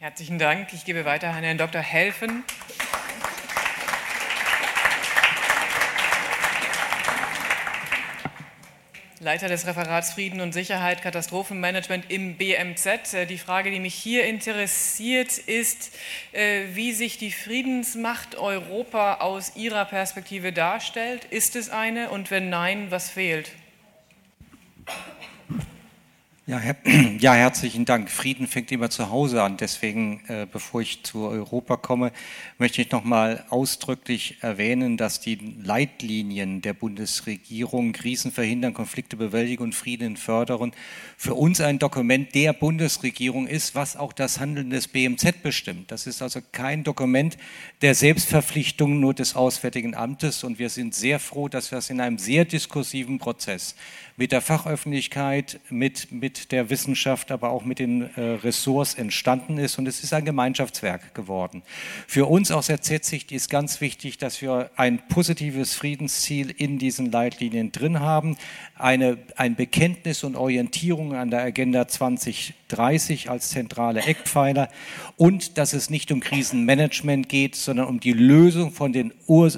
Herzlichen Dank. Ich gebe weiter an Herrn Dr. Helfen. Leiter des Referats Frieden und Sicherheit, Katastrophenmanagement im BMZ. Äh, die Frage, die mich hier interessiert, ist, äh, wie sich die Friedensmacht Europa aus Ihrer Perspektive darstellt. Ist es eine? Und wenn nein, was fehlt? Ja, her [CLEARS THROAT] ja, herzlichen Dank. Frieden fängt immer zu Hause an. Deswegen, äh, bevor ich zu Europa komme, möchte ich noch mal ausdrücklich erwähnen, dass die Leitlinien der Bundesregierung Krisen verhindern, Konflikte bewältigen und Frieden fördern für uns ein Dokument der Bundesregierung ist, was auch das Handeln des BMZ bestimmt. Das ist also kein Dokument der Selbstverpflichtung nur des Auswärtigen Amtes. Und wir sind sehr froh, dass wir es in einem sehr diskursiven Prozess mit der Fachöffentlichkeit, mit, mit der Wissenschaft, aber auch mit den äh, Ressorts entstanden ist. Und es ist ein Gemeinschaftswerk geworden. Für uns aus der Z-Sicht ist ganz wichtig, dass wir ein positives Friedensziel in diesen Leitlinien drin haben, eine, ein Bekenntnis und Orientierung an der Agenda 2030 als zentrale Eckpfeiler und dass es nicht um Krisenmanagement geht, sondern um die Lösung von den Ur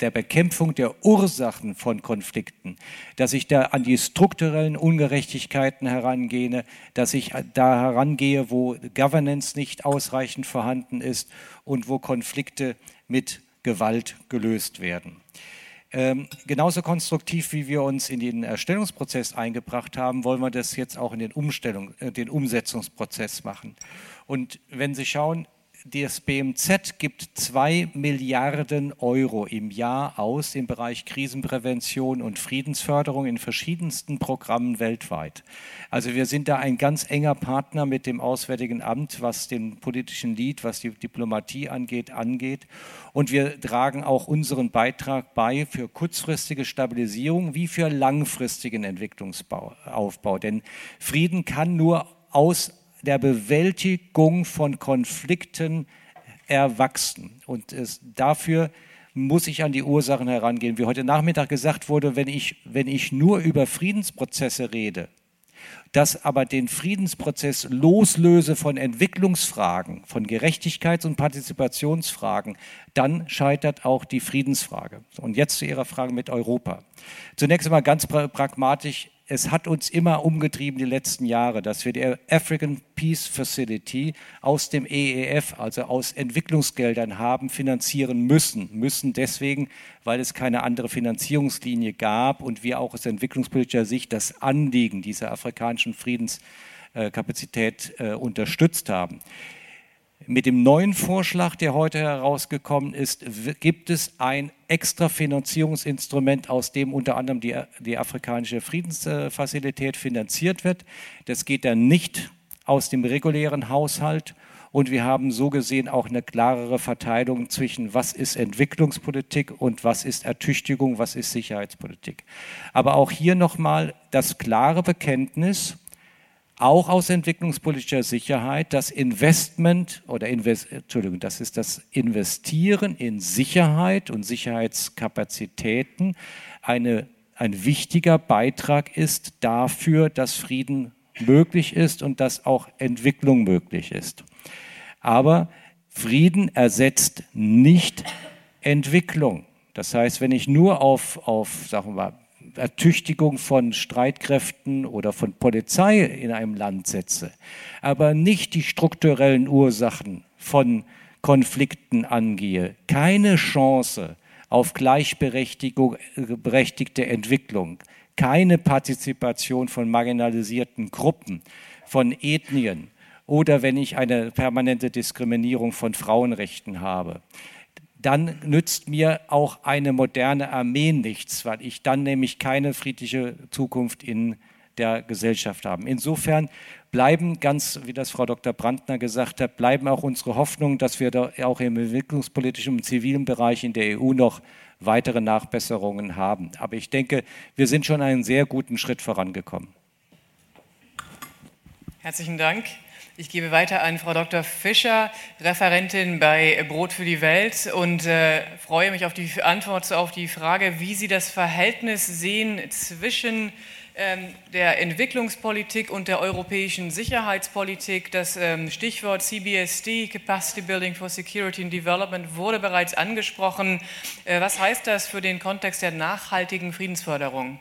der Bekämpfung der Ursachen von Konflikten, dass ich da an die strukturellen Ungerechtigkeiten herangehe, dass ich da herangehe, wo Governance nicht ausreichend vorhanden ist und wo Konflikte mit Gewalt gelöst werden. Ähm, genauso konstruktiv, wie wir uns in den Erstellungsprozess eingebracht haben, wollen wir das jetzt auch in den, Umstellung, äh, den Umsetzungsprozess machen. Und wenn Sie schauen, das BMZ gibt zwei Milliarden Euro im Jahr aus im Bereich Krisenprävention und Friedensförderung in verschiedensten Programmen weltweit. Also wir sind da ein ganz enger Partner mit dem Auswärtigen Amt, was den politischen Lied, was die Diplomatie angeht, angeht. Und wir tragen auch unseren Beitrag bei für kurzfristige Stabilisierung wie für langfristigen Entwicklungsaufbau. Denn Frieden kann nur aus der Bewältigung von Konflikten erwachsen. Und es, dafür muss ich an die Ursachen herangehen. Wie heute Nachmittag gesagt wurde, wenn ich, wenn ich nur über Friedensprozesse rede, das aber den Friedensprozess loslöse von Entwicklungsfragen, von Gerechtigkeits- und Partizipationsfragen, dann scheitert auch die Friedensfrage. Und jetzt zu Ihrer Frage mit Europa. Zunächst einmal ganz pragmatisch, es hat uns immer umgetrieben die letzten Jahre, dass wir die African Peace Facility aus dem EEF, also aus Entwicklungsgeldern haben finanzieren müssen. Müssen deswegen, weil es keine andere Finanzierungslinie gab und wir auch aus entwicklungspolitischer Sicht das Anliegen dieser afrikanischen Friedenskapazität äh, unterstützt haben. Mit dem neuen Vorschlag, der heute herausgekommen ist, gibt es ein extra Finanzierungsinstrument, aus dem unter anderem die, die afrikanische Friedensfazilität finanziert wird. Das geht dann nicht aus dem regulären Haushalt. Und wir haben so gesehen auch eine klarere Verteilung zwischen, was ist Entwicklungspolitik und was ist Ertüchtigung, was ist Sicherheitspolitik. Aber auch hier nochmal das klare Bekenntnis, auch aus entwicklungspolitischer Sicherheit das Investment oder Invest, Entschuldigung, das ist das Investieren in Sicherheit und Sicherheitskapazitäten eine, ein wichtiger Beitrag ist dafür, dass Frieden möglich ist und dass auch Entwicklung möglich ist. Aber Frieden ersetzt nicht Entwicklung. Das heißt, wenn ich nur auf, auf sagen wir mal, Ertüchtigung von Streitkräften oder von Polizei in einem Land setze, aber nicht die strukturellen Ursachen von Konflikten angehe, keine Chance auf gleichberechtigte Entwicklung, keine Partizipation von marginalisierten Gruppen, von Ethnien oder wenn ich eine permanente Diskriminierung von Frauenrechten habe, dann nützt mir auch eine moderne Armee nichts, weil ich dann nämlich keine friedliche Zukunft in der Gesellschaft habe. Insofern bleiben ganz, wie das Frau Dr. Brandner gesagt hat, bleiben auch unsere Hoffnungen, dass wir da auch im entwicklungspolitischen und zivilen Bereich in der EU noch weitere Nachbesserungen haben. Aber ich denke, wir sind schon einen sehr guten Schritt vorangekommen. Herzlichen Dank. Ich gebe weiter an Frau Dr. Fischer, Referentin bei Brot für die Welt und äh, freue mich auf die Antwort auf die Frage, wie Sie das Verhältnis sehen zwischen ähm, der Entwicklungspolitik und der europäischen Sicherheitspolitik. Das ähm, Stichwort CBSD, Capacity Building for Security and Development, wurde bereits angesprochen. Äh, was heißt das für den Kontext der nachhaltigen Friedensförderung?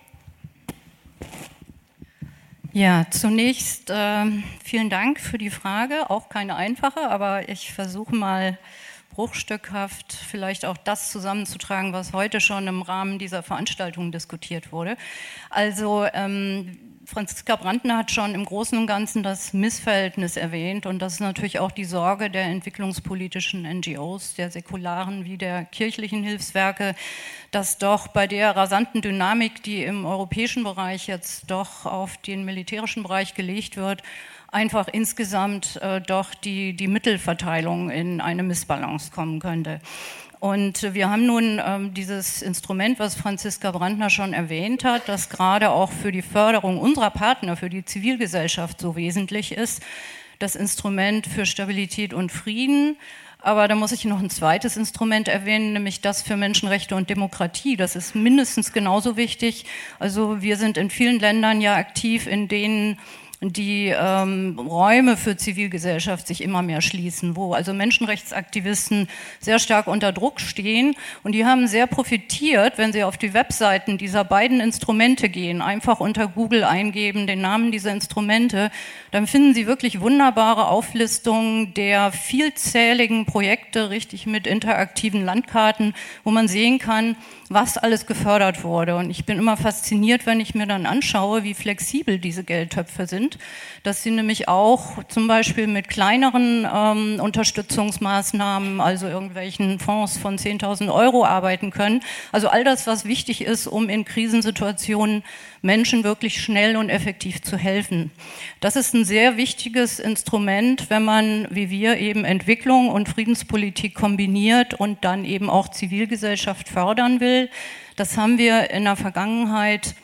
Ja, zunächst äh, vielen Dank für die Frage. Auch keine einfache, aber ich versuche mal bruchstückhaft vielleicht auch das zusammenzutragen, was heute schon im Rahmen dieser Veranstaltung diskutiert wurde. Also ähm, Franziska Brandner hat schon im Großen und Ganzen das Missverhältnis erwähnt und das ist natürlich auch die Sorge der entwicklungspolitischen NGOs, der säkularen wie der kirchlichen Hilfswerke, dass doch bei der rasanten Dynamik, die im europäischen Bereich jetzt doch auf den militärischen Bereich gelegt wird, einfach insgesamt äh, doch die, die Mittelverteilung in eine Missbalance kommen könnte. Und wir haben nun ähm, dieses Instrument, was Franziska Brandner schon erwähnt hat, das gerade auch für die Förderung unserer Partner, für die Zivilgesellschaft so wesentlich ist, das Instrument für Stabilität und Frieden. Aber da muss ich noch ein zweites Instrument erwähnen, nämlich das für Menschenrechte und Demokratie. Das ist mindestens genauso wichtig. Also wir sind in vielen Ländern ja aktiv, in denen die ähm, Räume für Zivilgesellschaft sich immer mehr schließen, wo also Menschenrechtsaktivisten sehr stark unter Druck stehen. Und die haben sehr profitiert, wenn sie auf die Webseiten dieser beiden Instrumente gehen, einfach unter Google eingeben, den Namen dieser Instrumente, dann finden sie wirklich wunderbare Auflistungen der vielzähligen Projekte, richtig mit interaktiven Landkarten, wo man sehen kann, was alles gefördert wurde. Und ich bin immer fasziniert, wenn ich mir dann anschaue, wie flexibel diese Geldtöpfe sind, dass sie nämlich auch zum Beispiel mit kleineren ähm, Unterstützungsmaßnahmen, also irgendwelchen Fonds von 10.000 Euro arbeiten können. Also all das, was wichtig ist, um in Krisensituationen Menschen wirklich schnell und effektiv zu helfen. Das ist ein sehr wichtiges Instrument, wenn man, wie wir, eben Entwicklung und Friedenspolitik kombiniert und dann eben auch Zivilgesellschaft fördern will. Das haben wir in der Vergangenheit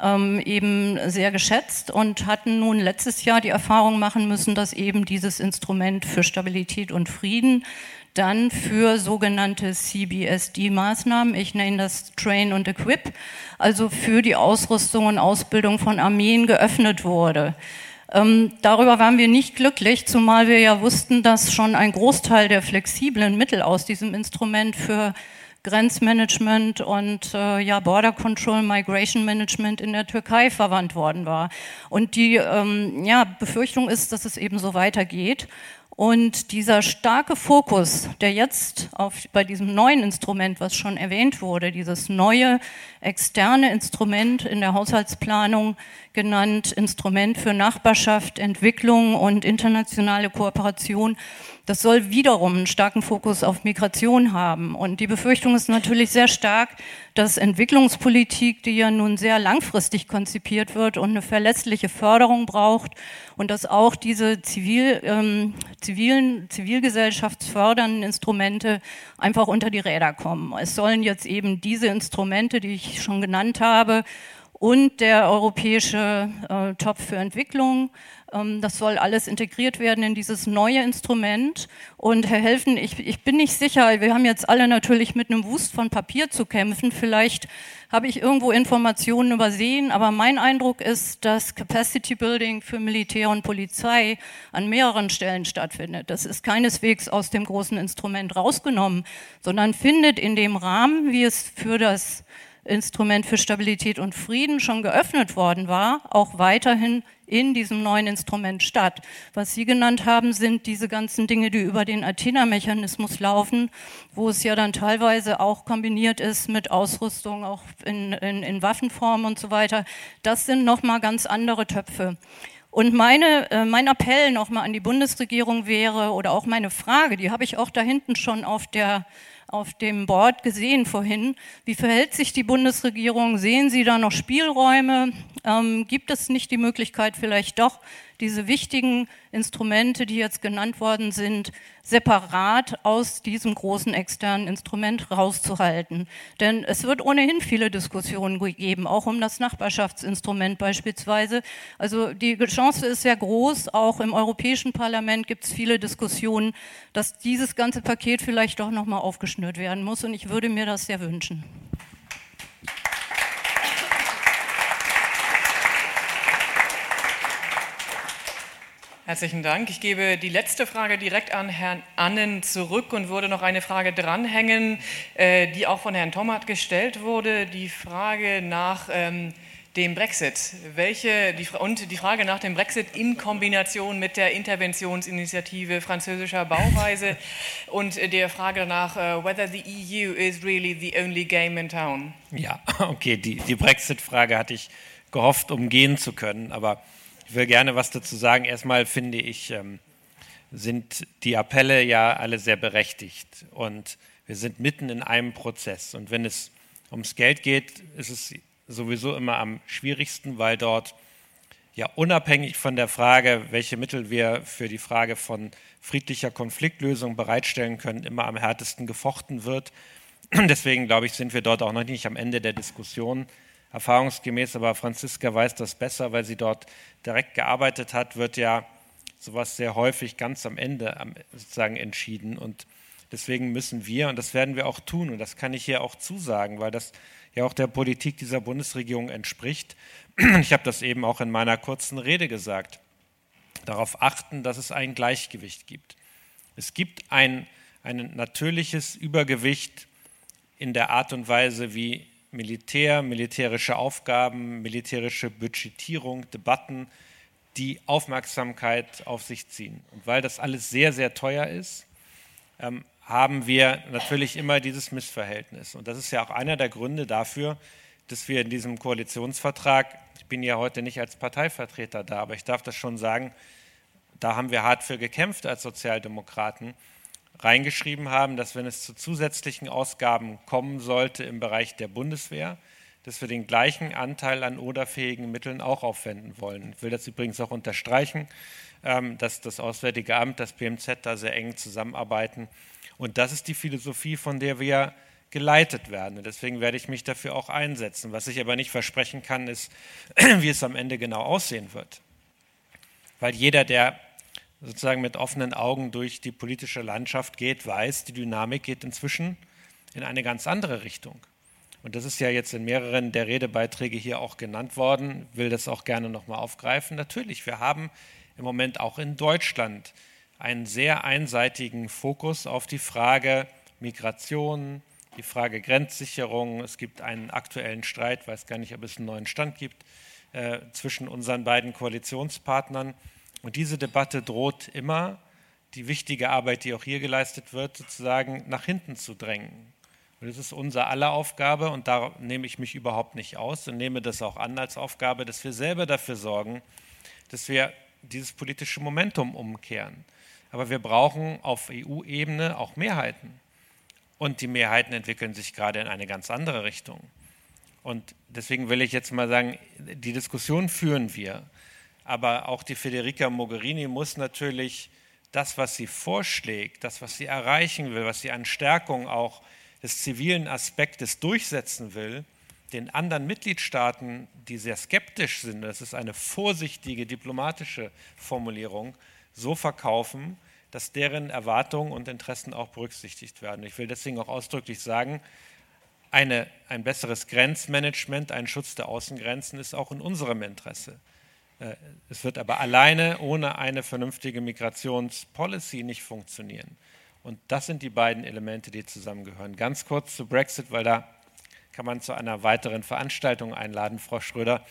ähm, eben sehr geschätzt und hatten nun letztes Jahr die Erfahrung machen müssen, dass eben dieses Instrument für Stabilität und Frieden dann für sogenannte CBSD-Maßnahmen, ich nenne das Train und Equip, also für die Ausrüstung und Ausbildung von Armeen geöffnet wurde. Ähm, darüber waren wir nicht glücklich, zumal wir ja wussten, dass schon ein Großteil der flexiblen Mittel aus diesem Instrument für Grenzmanagement und äh, ja, Border Control, Migration Management in der Türkei verwandt worden war. Und die ähm, ja, Befürchtung ist, dass es eben so weitergeht. Und dieser starke Fokus, der jetzt auf, bei diesem neuen Instrument, was schon erwähnt wurde, dieses neue externe Instrument in der Haushaltsplanung genannt, Instrument für Nachbarschaft, Entwicklung und internationale Kooperation, das soll wiederum einen starken Fokus auf Migration haben. Und die Befürchtung ist natürlich sehr stark, dass Entwicklungspolitik, die ja nun sehr langfristig konzipiert wird und eine verlässliche Förderung braucht und dass auch diese zivil, ähm, zivilen, zivilgesellschaftsfördernden Instrumente einfach unter die Räder kommen. Es sollen jetzt eben diese Instrumente, die ich schon genannt habe, und der europäische äh, Topf für Entwicklung das soll alles integriert werden in dieses neue Instrument. Und Herr Helfen, ich, ich bin nicht sicher, wir haben jetzt alle natürlich mit einem Wust von Papier zu kämpfen. Vielleicht habe ich irgendwo Informationen übersehen, aber mein Eindruck ist, dass Capacity Building für Militär und Polizei an mehreren Stellen stattfindet. Das ist keineswegs aus dem großen Instrument rausgenommen, sondern findet in dem Rahmen, wie es für das Instrument für Stabilität und Frieden schon geöffnet worden war, auch weiterhin in diesem neuen Instrument statt. Was Sie genannt haben, sind diese ganzen Dinge, die über den Athena-Mechanismus laufen, wo es ja dann teilweise auch kombiniert ist mit Ausrüstung, auch in, in, in Waffenform und so weiter. Das sind nochmal ganz andere Töpfe. Und meine, äh, mein Appell nochmal an die Bundesregierung wäre, oder auch meine Frage, die habe ich auch da hinten schon auf der auf dem Board gesehen vorhin. Wie verhält sich die Bundesregierung? Sehen Sie da noch Spielräume? Ähm, gibt es nicht die Möglichkeit, vielleicht doch diese wichtigen Instrumente, die jetzt genannt worden sind, separat aus diesem großen externen Instrument rauszuhalten? Denn es wird ohnehin viele Diskussionen geben, auch um das Nachbarschaftsinstrument beispielsweise. Also die Chance ist sehr groß. Auch im Europäischen Parlament gibt es viele Diskussionen, dass dieses ganze Paket vielleicht doch nochmal aufgeschnürt werden muss. Und ich würde mir das sehr wünschen. Herzlichen Dank. Ich gebe die letzte Frage direkt an Herrn Annen zurück und würde noch eine Frage dranhängen, äh, die auch von Herrn Tomat gestellt wurde. Die Frage nach ähm, dem Brexit. Welche, die, und die Frage nach dem Brexit in Kombination mit der Interventionsinitiative französischer Bauweise [LAUGHS] und der Frage nach, uh, whether the EU is really the only game in town. Ja, [LAUGHS] okay, die, die Brexit-Frage hatte ich gehofft, umgehen zu können, aber ich will gerne was dazu sagen. Erstmal finde ich, ähm, sind die Appelle ja alle sehr berechtigt und wir sind mitten in einem Prozess. Und wenn es ums Geld geht, ist es sowieso immer am schwierigsten, weil dort ja unabhängig von der Frage, welche Mittel wir für die Frage von friedlicher Konfliktlösung bereitstellen können, immer am härtesten gefochten wird. [CLEARS THROAT] Deswegen glaube ich, sind wir dort auch noch nicht am Ende der Diskussion erfahrungsgemäß, aber Franziska weiß das besser, weil sie dort direkt gearbeitet hat, wird ja sowas sehr häufig ganz am Ende sozusagen entschieden. Und Deswegen müssen wir, und das werden wir auch tun, und das kann ich hier auch zusagen, weil das ja auch der Politik dieser Bundesregierung entspricht. Ich habe das eben auch in meiner kurzen Rede gesagt. Darauf achten, dass es ein Gleichgewicht gibt. Es gibt ein, ein natürliches Übergewicht in der Art und Weise, wie Militär, militärische Aufgaben, militärische Budgetierung, Debatten die Aufmerksamkeit auf sich ziehen. Und weil das alles sehr, sehr teuer ist, ähm, haben wir natürlich immer dieses Missverhältnis. Und das ist ja auch einer der Gründe dafür, dass wir in diesem Koalitionsvertrag, ich bin ja heute nicht als Parteivertreter da, aber ich darf das schon sagen, da haben wir hart für gekämpft als Sozialdemokraten, reingeschrieben haben, dass wenn es zu zusätzlichen Ausgaben kommen sollte im Bereich der Bundeswehr, dass wir den gleichen Anteil an oderfähigen Mitteln auch aufwenden wollen. Ich will das übrigens auch unterstreichen, ähm, dass das Auswärtige Amt, das BMZ da sehr eng zusammenarbeiten. Und das ist die Philosophie, von der wir geleitet werden. Und deswegen werde ich mich dafür auch einsetzen. Was ich aber nicht versprechen kann, ist, [CLEARS THROAT] wie es am Ende genau aussehen wird. Weil jeder, der sozusagen mit offenen Augen durch die politische Landschaft geht, weiß, die Dynamik geht inzwischen in eine ganz andere Richtung. Und das ist ja jetzt in mehreren der Redebeiträge hier auch genannt worden, will das auch gerne nochmal aufgreifen. Natürlich, wir haben im Moment auch in Deutschland einen sehr einseitigen Fokus auf die Frage Migration, die Frage Grenzsicherung. Es gibt einen aktuellen Streit, weiß gar nicht, ob es einen neuen Stand gibt, äh, zwischen unseren beiden Koalitionspartnern. Und diese Debatte droht immer, die wichtige Arbeit, die auch hier geleistet wird, sozusagen nach hinten zu drängen. Und das ist unser aller Aufgabe und da nehme ich mich überhaupt nicht aus und nehme das auch an als Aufgabe, dass wir selber dafür sorgen, dass wir dieses politische Momentum umkehren. Aber wir brauchen auf EU-Ebene auch Mehrheiten. Und die Mehrheiten entwickeln sich gerade in eine ganz andere Richtung. Und deswegen will ich jetzt mal sagen, die Diskussion führen wir. Aber auch die Federica Mogherini muss natürlich das, was sie vorschlägt, das, was sie erreichen will, was sie an Stärkung auch des zivilen Aspektes durchsetzen will, den anderen Mitgliedstaaten, die sehr skeptisch sind, das ist eine vorsichtige diplomatische Formulierung, so verkaufen, dass deren Erwartungen und Interessen auch berücksichtigt werden. Ich will deswegen auch ausdrücklich sagen, eine, ein besseres Grenzmanagement, ein Schutz der Außengrenzen ist auch in unserem Interesse. Äh, es wird aber alleine ohne eine vernünftige Migrationspolicy nicht funktionieren. Und das sind die beiden Elemente, die zusammengehören. Ganz kurz zu Brexit, weil da kann man zu einer weiteren Veranstaltung einladen, Frau Schröder.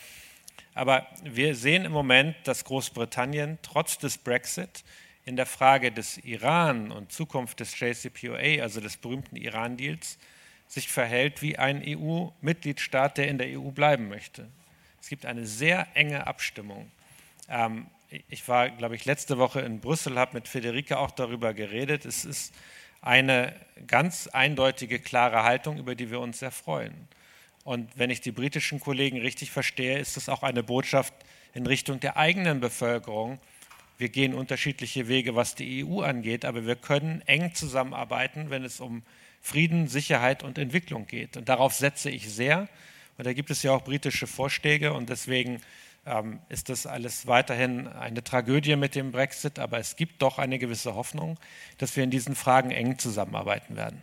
Aber wir sehen im Moment, dass Großbritannien trotz des Brexit in der Frage des Iran und Zukunft des JCPOA, also des berühmten Iran-Deals, sich verhält wie ein EU-Mitgliedstaat, der in der EU bleiben möchte. Es gibt eine sehr enge Abstimmung. Ähm, ich war, glaube ich, letzte Woche in Brüssel, habe mit Federica auch darüber geredet. Es ist eine ganz eindeutige, klare Haltung, über die wir uns sehr freuen. Und wenn ich die britischen Kollegen richtig verstehe, ist es auch eine Botschaft in Richtung der eigenen Bevölkerung. Wir gehen unterschiedliche Wege, was die EU angeht, aber wir können eng zusammenarbeiten, wenn es um Frieden, Sicherheit und Entwicklung geht. Und darauf setze ich sehr. Und da gibt es ja auch britische Vorschläge und deswegen ähm, ist das alles weiterhin eine Tragödie mit dem Brexit, aber es gibt doch eine gewisse Hoffnung, dass wir in diesen Fragen eng zusammenarbeiten werden.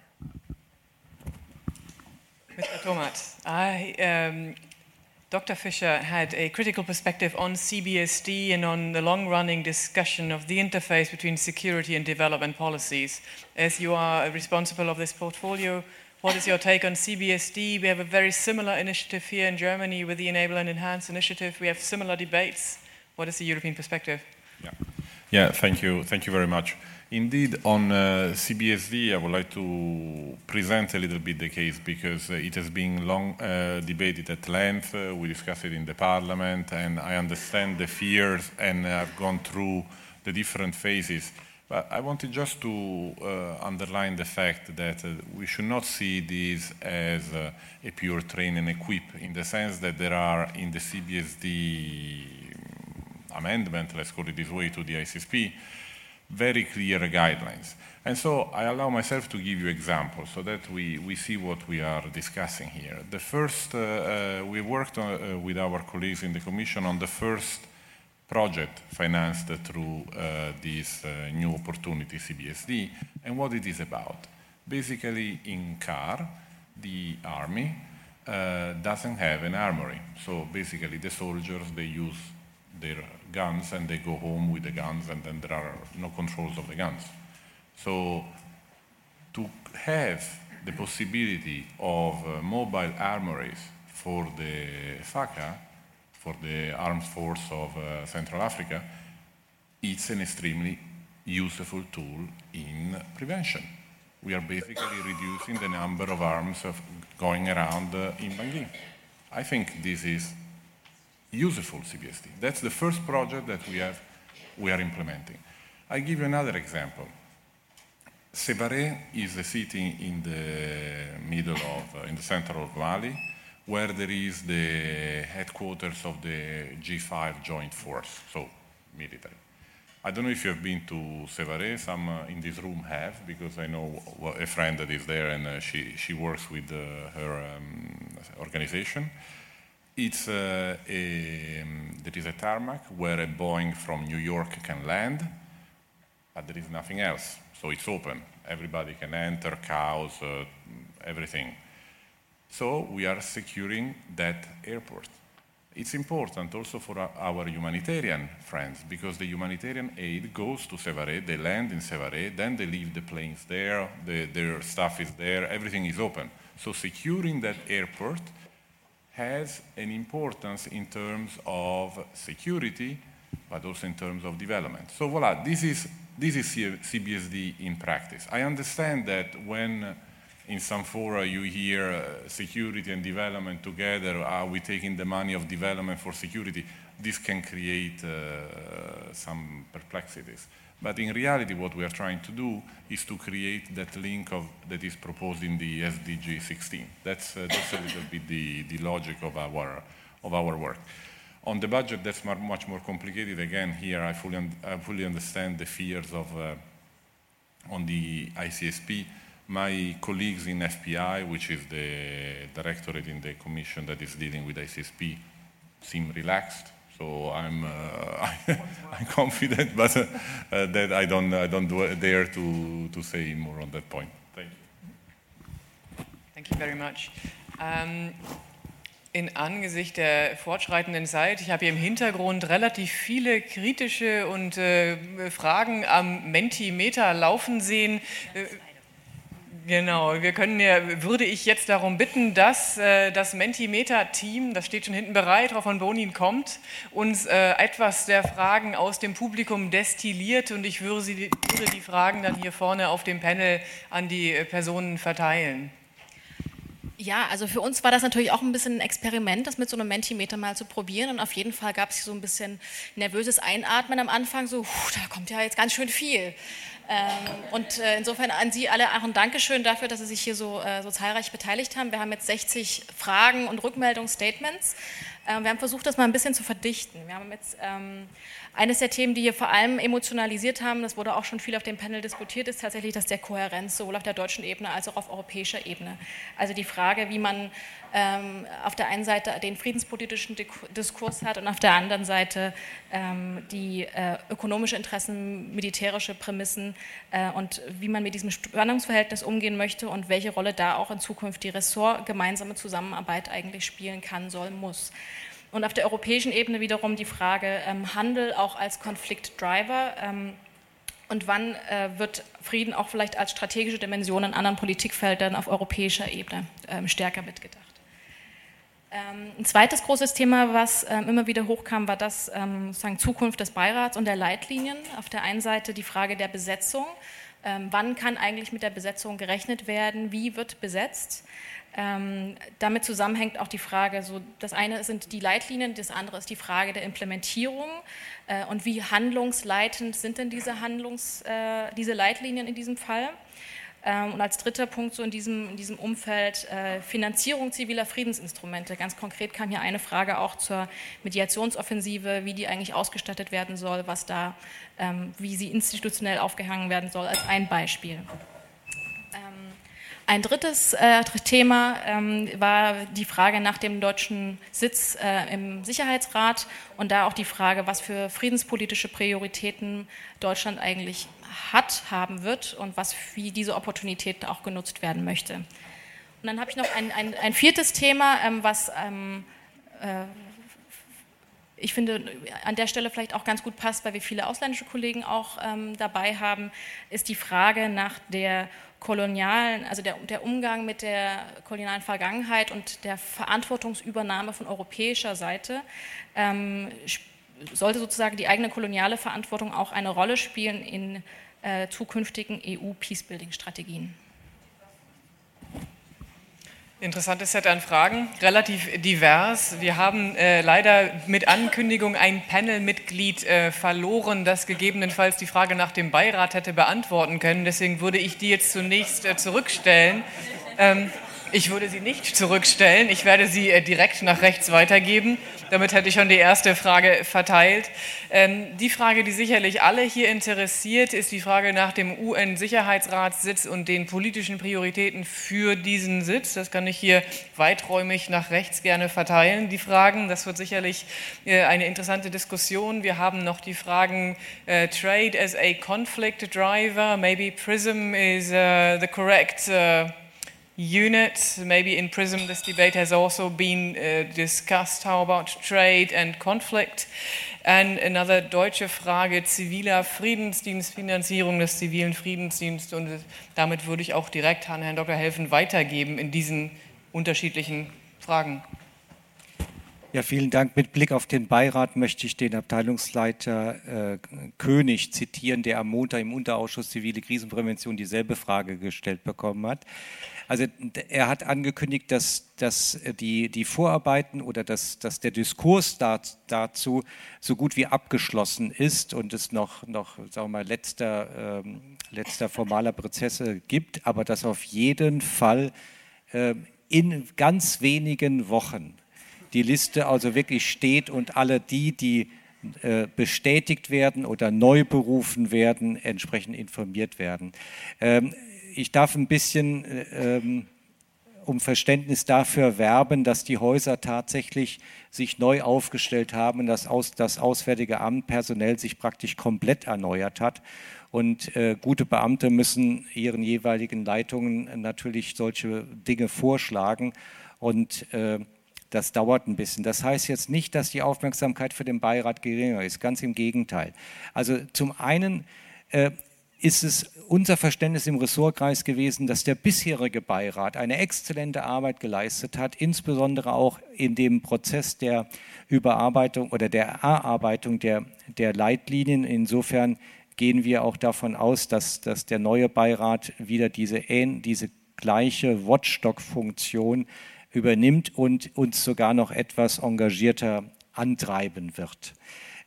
Mr. Tomat, I, um, Dr. Fischer had a critical perspective on CBSD and on the long running discussion of the interface between security and development policies. As you are responsible of this portfolio, What is your take on CBSD? We have a very similar initiative here in Germany with the Enable and Enhance initiative. We have similar debates. What is the European perspective? Yeah, yeah thank you. Thank you very much. Indeed, on uh, CBSD, I would like to present a little bit the case because uh, it has been long uh, debated at length. Uh, we discussed it in the parliament, and I understand the fears, and I've gone through the different phases. But I wanted just to uh, underline the fact that uh, we should not see this as uh, a pure train and equip, in the sense that there are in the CBSD amendment, let's call it this way, to the ICSP, very clear guidelines. And so I allow myself to give you examples so that we, we see what we are discussing here. The first, uh, uh, we worked on, uh, with our colleagues in the Commission on the first project financed through uh, this uh, new opportunity CBSD and what it is about. Basically, in CAR, the army uh, doesn't have an armory. So basically, the soldiers they use their guns and they go home with the guns, and then there are no controls of the guns. So to have the possibility of uh, mobile armories for the FACA, for the armed force of uh, Central Africa, it's an extremely useful tool in prevention. We are basically reducing the number of arms of going around uh, in Bangui. I think this is useful CBSD. That's the first project that we have we are implementing. I give you another example. Sévaré is a city in the middle of, uh, in the center of Mali, where there is the headquarters of the G5 Joint Force, so military. I don't know if you have been to Sévaré. Some uh, in this room have, because I know a friend that is there and uh, she, she works with uh, her um, organization. It's uh, a, um, there is a tarmac where a Boeing from New York can land, but there is nothing else. So it's open. Everybody can enter, cows, uh, everything. So we are securing that airport. It's important also for our humanitarian friends because the humanitarian aid goes to Sévaré, they land in Sévaré, then they leave the planes there, the, their stuff is there, everything is open. So securing that airport has an importance in terms of security, but also in terms of development. So voila, this is, this is CBSD in practice. I understand that when in some fora you hear uh, security and development together, are we taking the money of development for security? This can create uh, some perplexities. But in reality, what we are trying to do is to create that link of, that is proposed in the SDG 16. That's, uh, that's a little bit the, the logic of our, of our work. On the budget, that's much more complicated. Again, here I fully, un I fully understand the fears of, uh, on the ICSP. My colleagues in FPI, which is the directorate in the commission that is dealing with ICSP, seem relaxed. So I'm, uh, [LAUGHS] I'm confident, but uh, that I don't, I don't dare to, to say more on that point. Thank you. Thank you very much. Um, in Angesicht der fortschreitenden Zeit, ich habe hier im Hintergrund relativ viele kritische und äh, Fragen am Mentimeter laufen sehen. Genau, wir können ja, würde ich jetzt darum bitten, dass äh, das Mentimeter-Team, das steht schon hinten bereit, Frau von Bonin kommt, uns äh, etwas der Fragen aus dem Publikum destilliert und ich würde, sie, würde die Fragen dann hier vorne auf dem Panel an die äh, Personen verteilen. Ja, also für uns war das natürlich auch ein bisschen ein Experiment, das mit so einem Mentimeter mal zu probieren. Und auf jeden Fall gab es so ein bisschen nervöses Einatmen am Anfang, so, da kommt ja jetzt ganz schön viel. Ähm, und äh, insofern an Sie alle auch ein Dankeschön dafür, dass Sie sich hier so, äh, so zahlreich beteiligt haben. Wir haben jetzt 60 Fragen und Rückmeldungsstatements. Ähm, wir haben versucht, das mal ein bisschen zu verdichten. Wir haben jetzt ähm, eines der Themen, die hier vor allem emotionalisiert haben, das wurde auch schon viel auf dem Panel diskutiert, ist tatsächlich das der Kohärenz, sowohl auf der deutschen Ebene als auch auf europäischer Ebene. Also die Frage, wie man ähm, auf der einen Seite den friedenspolitischen Diskurs hat und auf der anderen Seite ähm, die äh, ökonomische Interessen, militärische Prämissen äh, und wie man mit diesem Spannungsverhältnis umgehen möchte und welche Rolle da auch in Zukunft die Ressort gemeinsame Zusammenarbeit eigentlich spielen kann, soll, muss. Und auf der europäischen Ebene wiederum die Frage ähm, Handel auch als Konfliktdriver. Ähm, und wann äh, wird Frieden auch vielleicht als strategische Dimension in anderen Politikfeldern auf europäischer Ebene ähm, stärker mitgedacht? Ähm, ein zweites großes Thema, was ähm, immer wieder hochkam, war das ähm, sozusagen Zukunft des Beirats und der Leitlinien. Auf der einen Seite die Frage der Besetzung. Wann kann eigentlich mit der Besetzung gerechnet werden? Wie wird besetzt? Ähm, damit zusammenhängt auch die Frage, so das eine sind die Leitlinien, das andere ist die Frage der Implementierung äh, und wie handlungsleitend sind denn diese, Handlungs, äh, diese Leitlinien in diesem Fall. Ähm, und als dritter Punkt so in diesem, in diesem Umfeld äh, Finanzierung ziviler Friedensinstrumente. Ganz konkret kam hier eine Frage auch zur Mediationsoffensive, wie die eigentlich ausgestattet werden soll, was da, ähm, wie sie institutionell aufgehangen werden soll, als ein Beispiel. Ein drittes äh, Thema ähm, war die Frage nach dem deutschen Sitz äh, im Sicherheitsrat und da auch die Frage, was für friedenspolitische Prioritäten Deutschland eigentlich hat, haben wird und was, wie diese Opportunität auch genutzt werden möchte. Und dann habe ich noch ein, ein, ein viertes Thema, ähm, was ähm, äh, ich finde, an der Stelle vielleicht auch ganz gut passt, weil wir viele ausländische Kollegen auch ähm, dabei haben, ist die Frage nach der kolonialen, also der, der, Umgang mit der kolonialen Vergangenheit und der Verantwortungsübernahme von europäischer Seite. Ähm, sollte sozusagen die eigene koloniale Verantwortung auch eine Rolle spielen in äh, zukünftigen EU-Peacebuilding-Strategien? Interessantes Set an Fragen, relativ divers. Wir haben äh, leider mit Ankündigung ein Panelmitglied äh, verloren, das gegebenenfalls die Frage nach dem Beirat hätte beantworten können. Deswegen würde ich die jetzt zunächst äh, zurückstellen. Ähm, ich würde sie nicht zurückstellen. Ich werde sie äh, direkt nach rechts weitergeben. Damit hätte ich schon die erste Frage verteilt. Ähm, die Frage, die sicherlich alle hier interessiert, ist die Frage nach dem UN-Sicherheitsratssitz und den politischen Prioritäten für diesen Sitz. Das kann ich hier weiträumig nach rechts gerne verteilen, die Fragen. Das wird sicherlich äh, eine interessante Diskussion. Wir haben noch die Fragen äh, Trade as a Conflict Driver. Maybe PRISM is the correct unit. Maybe in PRISM this debate has also been uh, discussed. How about trade and conflict? And another deutsche Frage, ziviler Friedensdienst, Finanzierung des zivilen Friedensdienstes. Und damit würde ich auch direkt an Herrn Dr. Helfen weitergeben in diesen unterschiedlichen Fragen. Ja, vielen Dank. Mit Blick auf den Beirat möchte ich den Abteilungsleiter äh, König zitieren, der am Montag im Unterausschuss Zivile Krisenprävention dieselbe Frage gestellt bekommen hat. Also er hat angekündigt, dass, dass die, die Vorarbeiten oder dass, dass der Diskurs dazu so gut wie abgeschlossen ist und es noch, noch sagen wir mal, letzter, ähm, letzter formaler Prozesse gibt, aber dass auf jeden Fall äh, in ganz wenigen Wochen die Liste also wirklich steht und alle die, die äh, bestätigt werden oder neu berufen werden, entsprechend informiert werden. Ich darf ein bisschen äh, ähm, um Verständnis dafür werben, dass die Häuser tatsächlich sich neu aufgestellt haben dass aus, das Auswärtige Amt personell sich praktisch komplett erneuert hat. Und äh, gute Beamte müssen ihren jeweiligen Leitungen natürlich solche Dinge vorschlagen. Und äh, das dauert ein bisschen. Das heißt jetzt nicht, dass die Aufmerksamkeit für den Beirat geringer ist. Ganz im Gegenteil. Also zum einen äh, ist es unser Verständnis im Ressortkreis gewesen, dass der bisherige Beirat eine exzellente Arbeit geleistet hat, insbesondere auch in dem Prozess der Überarbeitung oder der Erarbeitung der, der Leitlinien. Insofern gehen wir auch davon aus, dass, dass der neue Beirat wieder diese, diese gleiche Watchdog-Funktion übernimmt und uns sogar noch etwas engagierter antreiben wird.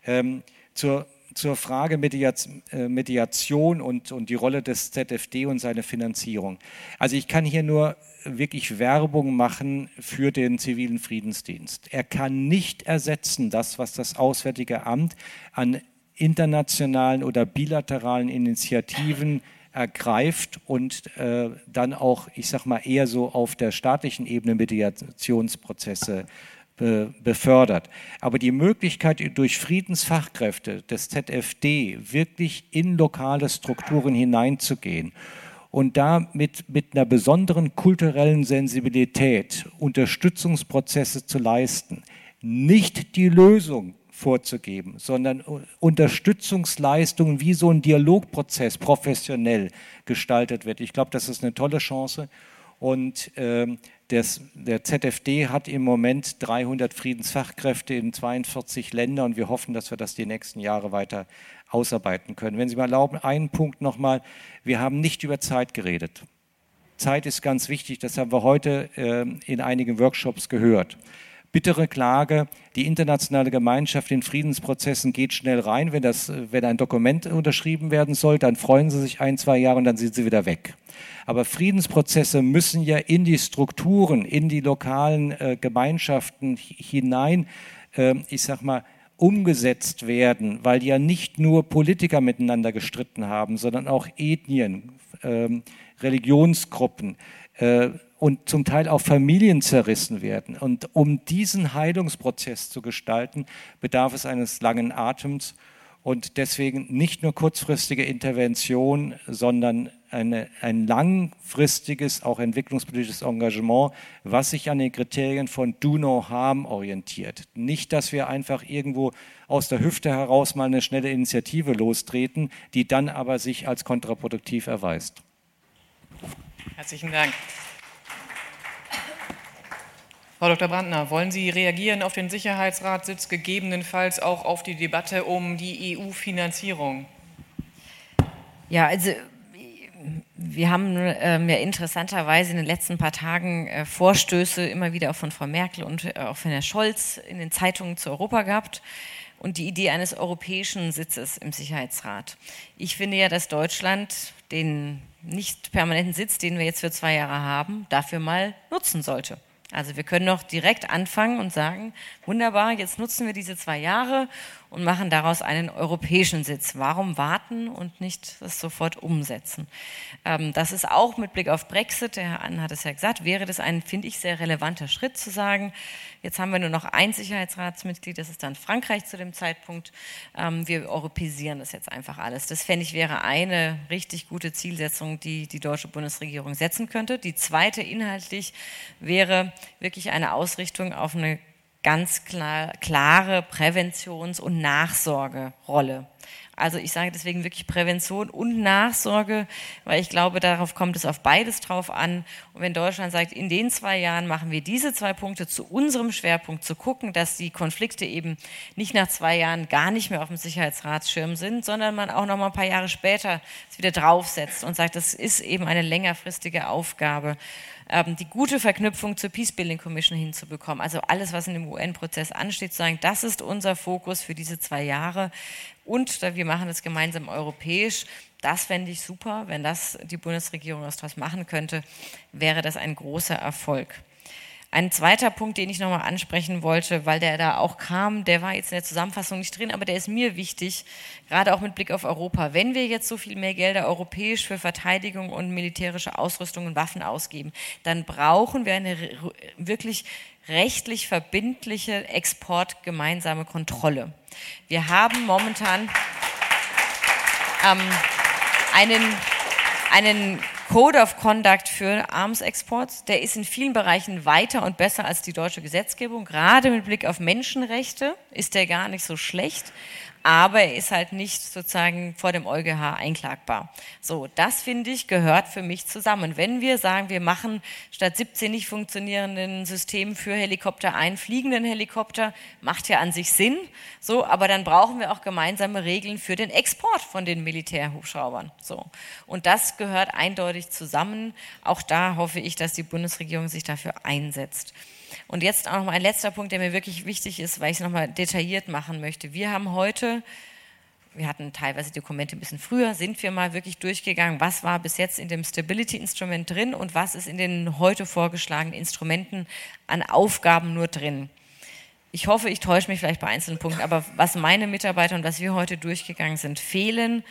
Ähm, zur zur Frage äh, Mediation und, und die Rolle des ZFD und seine Finanzierung. Also ich kann hier nur wirklich Werbung machen für den zivilen Friedensdienst. Er kann nicht ersetzen das, was das Auswärtige Amt an internationalen oder bilateralen Initiativen ergreift und äh, dann auch, ich sag mal, eher so auf der staatlichen Ebene Mediationsprozesse befördert. Aber die Möglichkeit, durch Friedensfachkräfte des ZFD wirklich in lokale Strukturen hineinzugehen und da mit, mit einer besonderen kulturellen Sensibilität Unterstützungsprozesse zu leisten, nicht die Lösung vorzugeben, sondern Unterstützungsleistungen, wie so ein Dialogprozess professionell gestaltet wird. Ich glaube, das ist eine tolle Chance und ähm, des, der ZFD hat im Moment 300 Friedensfachkräfte in 42 Ländern und wir hoffen, dass wir das die nächsten Jahre weiter ausarbeiten können. Wenn Sie mal erlauben, einen Punkt nochmal. Wir haben nicht über Zeit geredet. Zeit ist ganz wichtig, das haben wir heute äh, in einigen Workshops gehört. Bittere Klage, die internationale Gemeinschaft in Friedensprozessen geht schnell rein. Wenn, das, wenn ein Dokument unterschrieben werden soll, dann freuen sie sich ein, zwei Jahre und dann sind sie wieder weg. Aber Friedensprozesse müssen ja in die Strukturen, in die lokalen äh, Gemeinschaften hinein, äh, ich sag mal, umgesetzt werden, weil ja nicht nur Politiker miteinander gestritten haben, sondern auch Ethnien, äh, Religionsgruppen, und zum Teil auch Familien zerrissen werden. Und um diesen Heilungsprozess zu gestalten, bedarf es eines langen Atems und deswegen nicht nur kurzfristige Intervention, sondern eine, ein langfristiges, auch entwicklungspolitisches Engagement, was sich an den Kriterien von Do No Harm orientiert. Nicht, dass wir einfach irgendwo aus der Hüfte heraus mal eine schnelle Initiative lostreten, die dann aber sich als kontraproduktiv erweist. Herzlichen Dank. Frau Dr. Brandner, wollen Sie reagieren auf den Sicherheitsratssitz, gegebenenfalls auch auf die Debatte um die EU-Finanzierung? Ja, also wir haben ähm, ja interessanterweise in den letzten paar Tagen äh, Vorstöße immer wieder auch von Frau Merkel und äh, auch von Herrn Scholz in den Zeitungen zu Europa gehabt und die Idee eines europäischen Sitzes im Sicherheitsrat. Ich finde ja, dass Deutschland den nicht permanenten Sitz, den wir jetzt für zwei Jahre haben, dafür mal nutzen sollte. Also wir können noch direkt anfangen und sagen, wunderbar, jetzt nutzen wir diese zwei Jahre und machen daraus einen europäischen Sitz. Warum warten und nicht das sofort umsetzen? Ähm, das ist auch mit Blick auf Brexit, der Herr Ann hat es ja gesagt, wäre das ein, finde ich, sehr relevanter Schritt zu sagen, jetzt haben wir nur noch ein Sicherheitsratsmitglied, das ist dann Frankreich zu dem Zeitpunkt. Ähm, wir europäisieren das jetzt einfach alles. Das fände ich wäre eine richtig gute Zielsetzung, die die deutsche Bundesregierung setzen könnte. Die zweite inhaltlich wäre wirklich eine Ausrichtung auf eine ganz klar, klare Präventions- und Nachsorgerolle. Also ich sage deswegen wirklich Prävention und Nachsorge, weil ich glaube, darauf kommt es auf beides drauf an. Und wenn Deutschland sagt, in den zwei Jahren machen wir diese zwei Punkte zu unserem Schwerpunkt, zu gucken, dass die Konflikte eben nicht nach zwei Jahren gar nicht mehr auf dem Sicherheitsratsschirm sind, sondern man auch noch mal ein paar Jahre später es wieder draufsetzt und sagt, das ist eben eine längerfristige Aufgabe ähm, die gute Verknüpfung zur Peace Building Commission hinzubekommen. Also alles, was in dem UN-Prozess ansteht, zu sagen, das ist unser Fokus für diese zwei Jahre. Und wir machen das gemeinsam europäisch. Das fände ich super. Wenn das die Bundesregierung aus etwas machen könnte, wäre das ein großer Erfolg. Ein zweiter Punkt, den ich nochmal ansprechen wollte, weil der da auch kam, der war jetzt in der Zusammenfassung nicht drin, aber der ist mir wichtig, gerade auch mit Blick auf Europa. Wenn wir jetzt so viel mehr Gelder europäisch für Verteidigung und militärische Ausrüstung und Waffen ausgeben, dann brauchen wir eine wirklich rechtlich verbindliche exportgemeinsame Kontrolle. Wir haben momentan ähm, einen, einen Code of Conduct für Armsexports, der ist in vielen Bereichen weiter und besser als die deutsche Gesetzgebung. Gerade mit Blick auf Menschenrechte ist der gar nicht so schlecht aber er ist halt nicht sozusagen vor dem EuGH einklagbar. So, das finde ich gehört für mich zusammen. Wenn wir sagen, wir machen statt 17 nicht funktionierenden Systemen für Helikopter einen fliegenden Helikopter, macht ja an sich Sinn. So, aber dann brauchen wir auch gemeinsame Regeln für den Export von den Militärhubschraubern. So, und das gehört eindeutig zusammen. Auch da hoffe ich, dass die Bundesregierung sich dafür einsetzt. Und jetzt auch noch mal ein letzter Punkt, der mir wirklich wichtig ist, weil ich es nochmal detailliert machen möchte. Wir haben heute, wir hatten teilweise Dokumente ein bisschen früher, sind wir mal wirklich durchgegangen, was war bis jetzt in dem Stability-Instrument drin und was ist in den heute vorgeschlagenen Instrumenten an Aufgaben nur drin. Ich hoffe, ich täusche mich vielleicht bei einzelnen Punkten, aber was meine Mitarbeiter und was wir heute durchgegangen sind, fehlen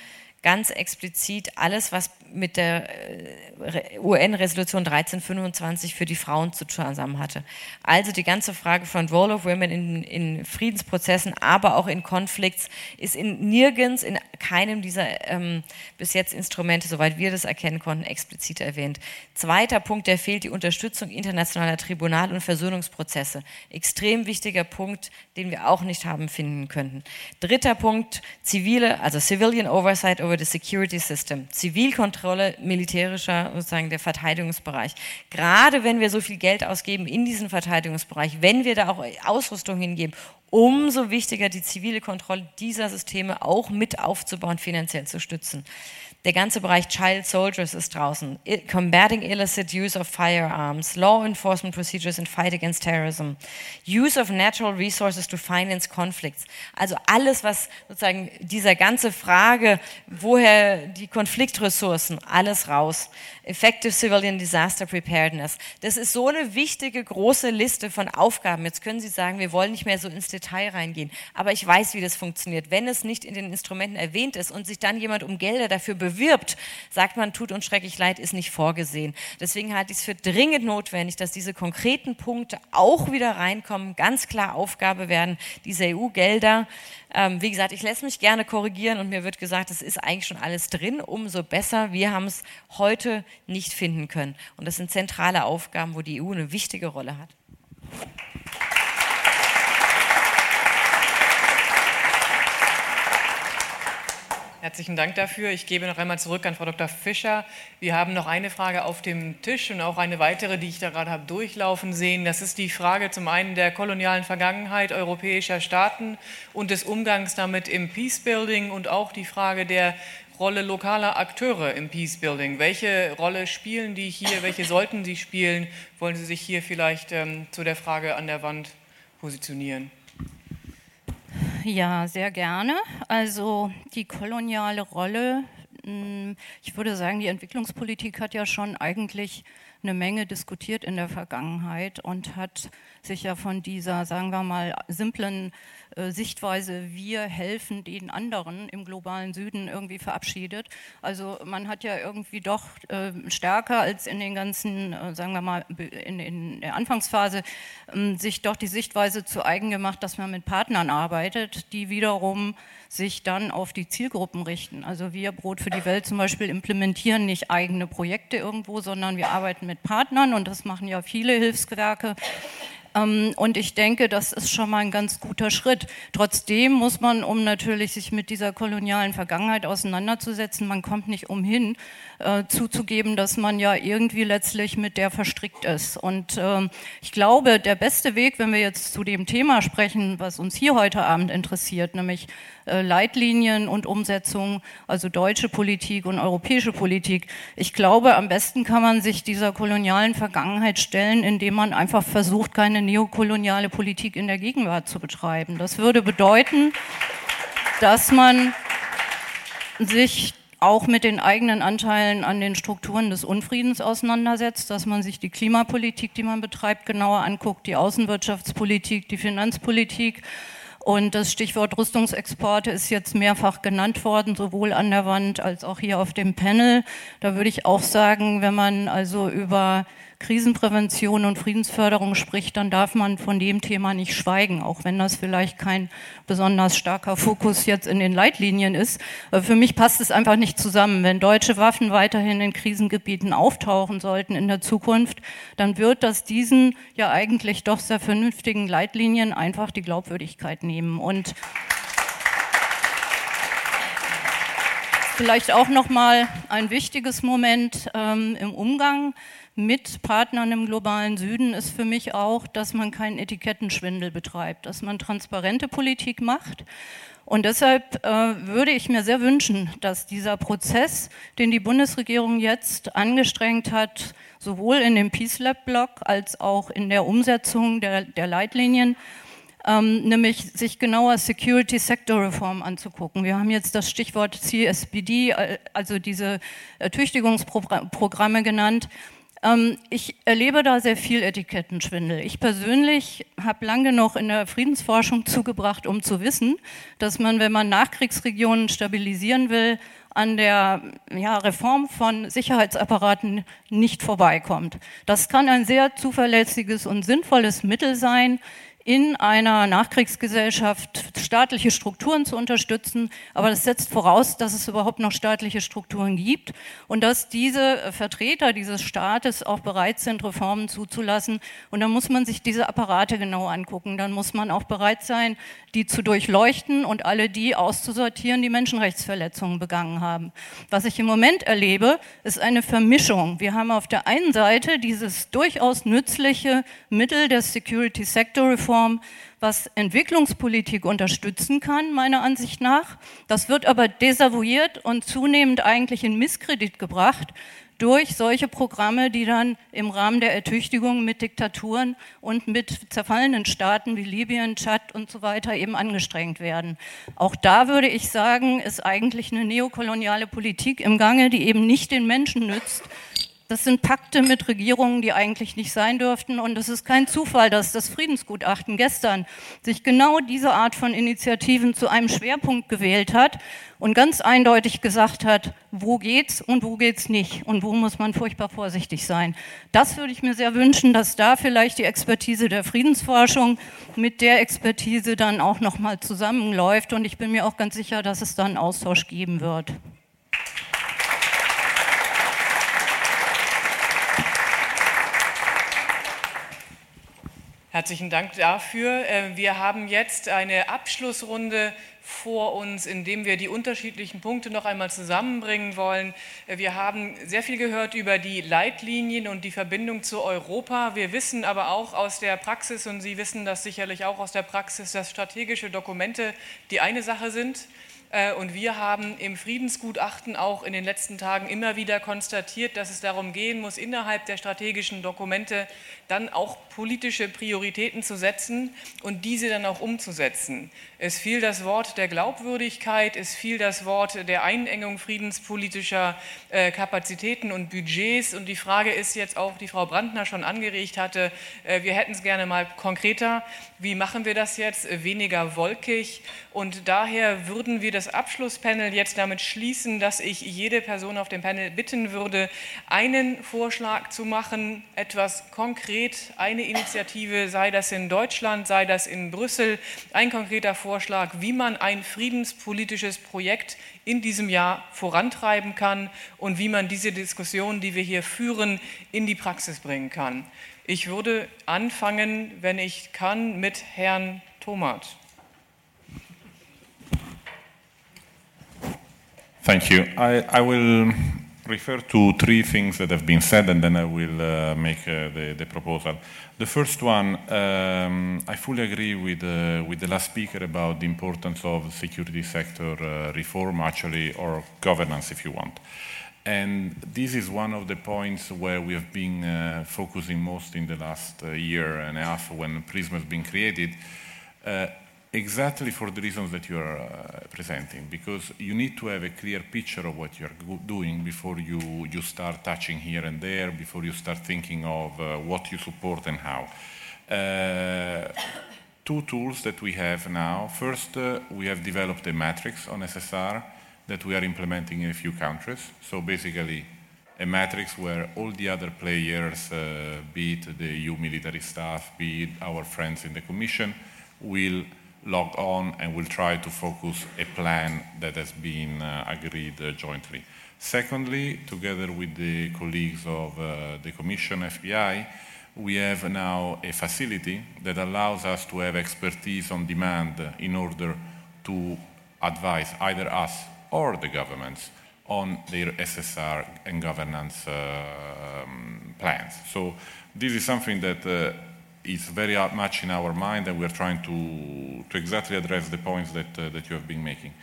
ganz explizit alles, was mit der äh, UN-Resolution 1325 für die Frauen zu tun hatte. Also die ganze Frage von Role of Women in, in Friedensprozessen, aber auch in Konflikts, ist in nirgends, in keinem dieser ähm, bis jetzt Instrumente, soweit wir das erkennen konnten, explizit erwähnt. Zweiter Punkt, der fehlt die Unterstützung internationaler Tribunal- und Versöhnungsprozesse. Extrem wichtiger Punkt, den wir auch nicht haben finden könnten. Dritter Punkt, zivile, also Civilian Oversight over the Security System. Zivilkontrolle militärischer, sozusagen der Verteidigungsbereich. Gerade wenn wir so viel Geld ausgeben in diesen Verteidigungsbereich, wenn wir da auch Ausrüstung hingeben, umso wichtiger die zivile Kontrolle dieser Systeme auch mit aufzubauen, finanziell zu stützen. Der ganze Bereich Child Soldiers ist draußen. Combating illicit use of firearms, Law Enforcement Procedures and Fight Against Terrorism, Use of Natural Resources to Finance Conflicts. Also alles, was sozusagen dieser ganze Frage, woher die Konfliktressourcen, alles raus. Effective Civilian Disaster Preparedness. Das ist so eine wichtige, große Liste von Aufgaben. Jetzt können Sie sagen, wir wollen nicht mehr so ins Detail reingehen. Aber ich weiß, wie das funktioniert. Wenn es nicht in den Instrumenten erwähnt ist und sich dann jemand um Gelder dafür bewirbt, bewirbt, sagt man, tut uns schrecklich leid, ist nicht vorgesehen. Deswegen halte ich es für dringend notwendig, dass diese konkreten Punkte auch wieder reinkommen, ganz klar Aufgabe werden, diese EU-Gelder. Ähm, wie gesagt, ich lasse mich gerne korrigieren und mir wird gesagt, es ist eigentlich schon alles drin, umso besser. Wir haben es heute nicht finden können. Und das sind zentrale Aufgaben, wo die EU eine wichtige Rolle hat. Herzlichen Dank dafür. Ich gebe noch einmal zurück an Frau Dr. Fischer. Wir haben noch eine Frage auf dem Tisch und auch eine weitere, die ich da gerade habe durchlaufen sehen. Das ist die Frage zum einen der kolonialen Vergangenheit europäischer Staaten und des Umgangs damit im Peacebuilding und auch die Frage der Rolle lokaler Akteure im Peacebuilding. Welche Rolle spielen die hier? Welche sollten sie spielen? Wollen Sie sich hier vielleicht ähm, zu der Frage an der Wand positionieren? Ja, sehr gerne. Also die koloniale Rolle, hm, ich würde sagen, die Entwicklungspolitik hat ja schon eigentlich eine Menge diskutiert in der Vergangenheit und hat sich ja von dieser, sagen wir mal, simplen äh, Sichtweise, wir helfen den anderen im globalen Süden irgendwie verabschiedet. Also man hat ja irgendwie doch äh, stärker als in den ganzen, äh, sagen wir mal, in, in der Anfangsphase ähm, sich doch die Sichtweise zu eigen gemacht, dass man mit Partnern arbeitet, die wiederum sich dann auf die Zielgruppen richten. Also wir Brot für die Welt zum Beispiel implementieren nicht eigene Projekte irgendwo, sondern wir arbeiten mit Partnern und das machen ja viele Hilfsgewerke. Ähm, und ich denke, das ist schon mal ein ganz guter Schritt. Trotzdem muss man, um natürlich sich mit dieser kolonialen Vergangenheit auseinanderzusetzen, man kommt nicht umhin, äh, zuzugeben, dass man ja irgendwie letztlich mit der verstrickt ist. Und äh, ich glaube, der beste Weg, wenn wir jetzt zu dem Thema sprechen, was uns hier heute Abend interessiert, nämlich Leitlinien und Umsetzung, also deutsche Politik und europäische Politik. Ich glaube, am besten kann man sich dieser kolonialen Vergangenheit stellen, indem man einfach versucht, keine neokoloniale Politik in der Gegenwart zu betreiben. Das würde bedeuten, dass man sich auch mit den eigenen Anteilen an den Strukturen des Unfriedens auseinandersetzt, dass man sich die Klimapolitik, die man betreibt, genauer anguckt, die Außenwirtschaftspolitik, die Finanzpolitik und das Stichwort Rüstungsexporte ist jetzt mehrfach genannt worden, sowohl an der Wand als auch hier auf dem Panel. Da würde ich auch sagen, wenn man also über Krisenprävention und Friedensförderung spricht, dann darf man von dem Thema nicht schweigen, auch wenn das vielleicht kein besonders starker Fokus jetzt in den Leitlinien ist. Aber für mich passt es einfach nicht zusammen. Wenn deutsche Waffen weiterhin in Krisengebieten auftauchen sollten in der Zukunft, dann wird das diesen ja eigentlich doch sehr vernünftigen Leitlinien einfach die Glaubwürdigkeit nehmen. Und vielleicht auch noch mal ein wichtiges Moment ähm, im Umgang mit Partnern im globalen Süden ist für mich auch, dass man keinen Etikettenschwindel betreibt, dass man transparente Politik macht. Und deshalb äh, würde ich mir sehr wünschen, dass dieser Prozess, den die Bundesregierung jetzt angestrengt hat, sowohl in dem Peace Lab Block als auch in der Umsetzung der, der Leitlinien, ähm, nämlich sich genauer Security Sector Reform anzugucken. Wir haben jetzt das Stichwort CSBD, äh, also diese Ertüchtigungsprogramme genannt. Ähm, ich erlebe da sehr viel Etikettenschwindel. Ich persönlich habe lange noch in der Friedensforschung zugebracht, um zu wissen, dass man, wenn man Nachkriegsregionen stabilisieren will, an der ja, Reform von Sicherheitsapparaten nicht vorbeikommt. Das kann ein sehr zuverlässiges und sinnvolles Mittel sein, in einer Nachkriegsgesellschaft staatliche Strukturen zu unterstützen. Aber das setzt voraus, dass es überhaupt noch staatliche Strukturen gibt und dass diese Vertreter dieses Staates auch bereit sind, Reformen zuzulassen. Und dann muss man sich diese Apparate genau angucken. Dann muss man auch bereit sein, die zu durchleuchten und alle die auszusortieren, die Menschenrechtsverletzungen begangen haben. Was ich im Moment erlebe, ist eine Vermischung. Wir haben auf der einen Seite dieses durchaus nützliche Mittel der Security Sector Reform, Form, was Entwicklungspolitik unterstützen kann, meiner Ansicht nach. Das wird aber desavouiert und zunehmend eigentlich in Misskredit gebracht durch solche Programme, die dann im Rahmen der Ertüchtigung mit Diktaturen und mit zerfallenen Staaten wie Libyen, Tschad und so weiter eben angestrengt werden. Auch da würde ich sagen, ist eigentlich eine neokoloniale Politik im Gange, die eben nicht den Menschen nützt, Das sind Pakte mit Regierungen, die eigentlich nicht sein dürften. Und es ist kein Zufall, dass das Friedensgutachten gestern sich genau diese Art von Initiativen zu einem Schwerpunkt gewählt hat und ganz eindeutig gesagt hat, wo geht's und wo geht's nicht und wo muss man furchtbar vorsichtig sein. Das würde ich mir sehr wünschen, dass da vielleicht die Expertise der Friedensforschung mit der Expertise dann auch noch mal zusammenläuft. Und ich bin mir auch ganz sicher, dass es dann Austausch geben wird. Herzlichen Dank dafür. Äh, wir haben jetzt eine Abschlussrunde vor uns, in dem wir die unterschiedlichen Punkte noch einmal zusammenbringen wollen. Äh, wir haben sehr viel gehört über die Leitlinien und die Verbindung zu Europa. Wir wissen aber auch aus der Praxis, und Sie wissen das sicherlich auch aus der Praxis, dass strategische Dokumente die eine Sache sind und wir haben im Friedensgutachten auch in den letzten Tagen immer wieder konstatiert, dass es darum gehen muss, innerhalb der strategischen Dokumente dann auch politische Prioritäten zu setzen und diese dann auch umzusetzen. Es fiel das Wort der Glaubwürdigkeit, es fiel das Wort der Einengung friedenspolitischer äh, Kapazitäten und Budgets. Und die Frage ist jetzt auch, die Frau Brandner schon angeregt hatte, äh, wir hätten es gerne mal konkreter. Wie machen wir das jetzt? Weniger wolkig. Und daher würden wir das Abschlusspanel jetzt damit schließen, dass ich jede Person auf dem Panel bitten würde, einen Vorschlag zu machen, etwas konkret, eine Initiative, sei das in Deutschland, sei das in Brüssel, ein konkreter Vorschlag, wie man ein friedenspolitisches Projekt in diesem Jahr vorantreiben kann und wie man diese Diskussion, die wir hier führen, in die Praxis bringen kann. Ich würde anfangen, wenn ich kann, mit Herrn Thomas. Thank you. I, I, will refer to three things that have been said and then I will uh, make uh, the, the, proposal. The first one, um, I fully agree with, uh, with the last speaker about the importance of security sector uh, reform, actually, or governance, if you want. And this is one of the points where we have been uh, focusing most in the last uh, year and a half when PRISM has been created exactly for the reasons that you are uh, presenting, because you need to have a clear picture of what you're doing before you, you start touching here and there, before you start thinking of uh, what you support and how. Uh, two tools that we have now. First, uh, we have developed a matrix on SSR that we are implementing in a few countries. So basically, a matrix where all the other players, uh, be it the EU military staff, be it our friends in the Commission, will log on and will try to focus a plan that has been uh, agreed uh, jointly. Secondly, together with the colleagues of uh, the Commission FBI, we have now a facility that allows us to have expertise on demand in order to advise either us or the governments on their SSR and governance uh, plans. So this is something that uh, is very much in our mind and we're trying to, to exactly address the points that, uh, that you have been making.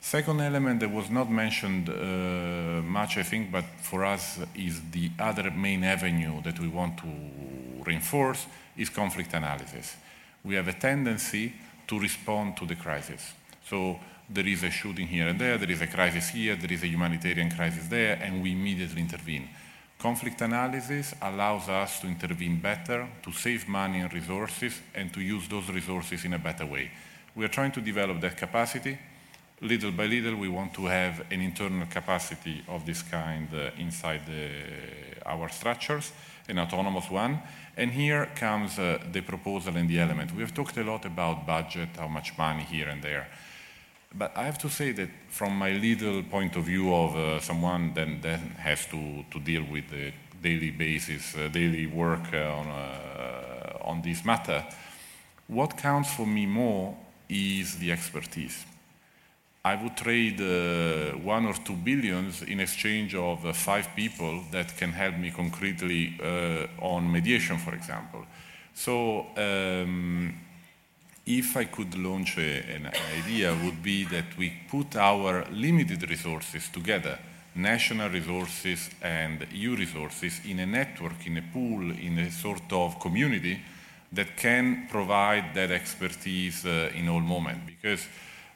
Second element that was not mentioned uh, much, I think, but for us is the other main avenue that we want to reinforce is conflict analysis. We have a tendency to respond to the crisis. So there is a shooting here and there, there is a crisis here, there is a humanitarian crisis there, and we immediately intervene. Conflict analysis allows us to intervene better, to save money and resources, and to use those resources in a better way. We are trying to develop that capacity. Little by little, we want to have an internal capacity of this kind uh, inside the, our structures, an autonomous one. And here comes uh, the proposal and the element. We have talked a lot about budget, how much money here and there. But I have to say that from my little point of view of uh, someone that, has to, to deal with the daily basis, uh, daily work uh, on, uh, on this matter, what counts for me more is the expertise. I would trade uh, one or two billions in exchange of uh, five people that can help me concretely on mediation, for example. So um, if I could launch a, an idea, would be that we put our limited resources together, national resources and EU resources, in a network, in a pool, in a sort of community that can provide that expertise uh, in all moments. Because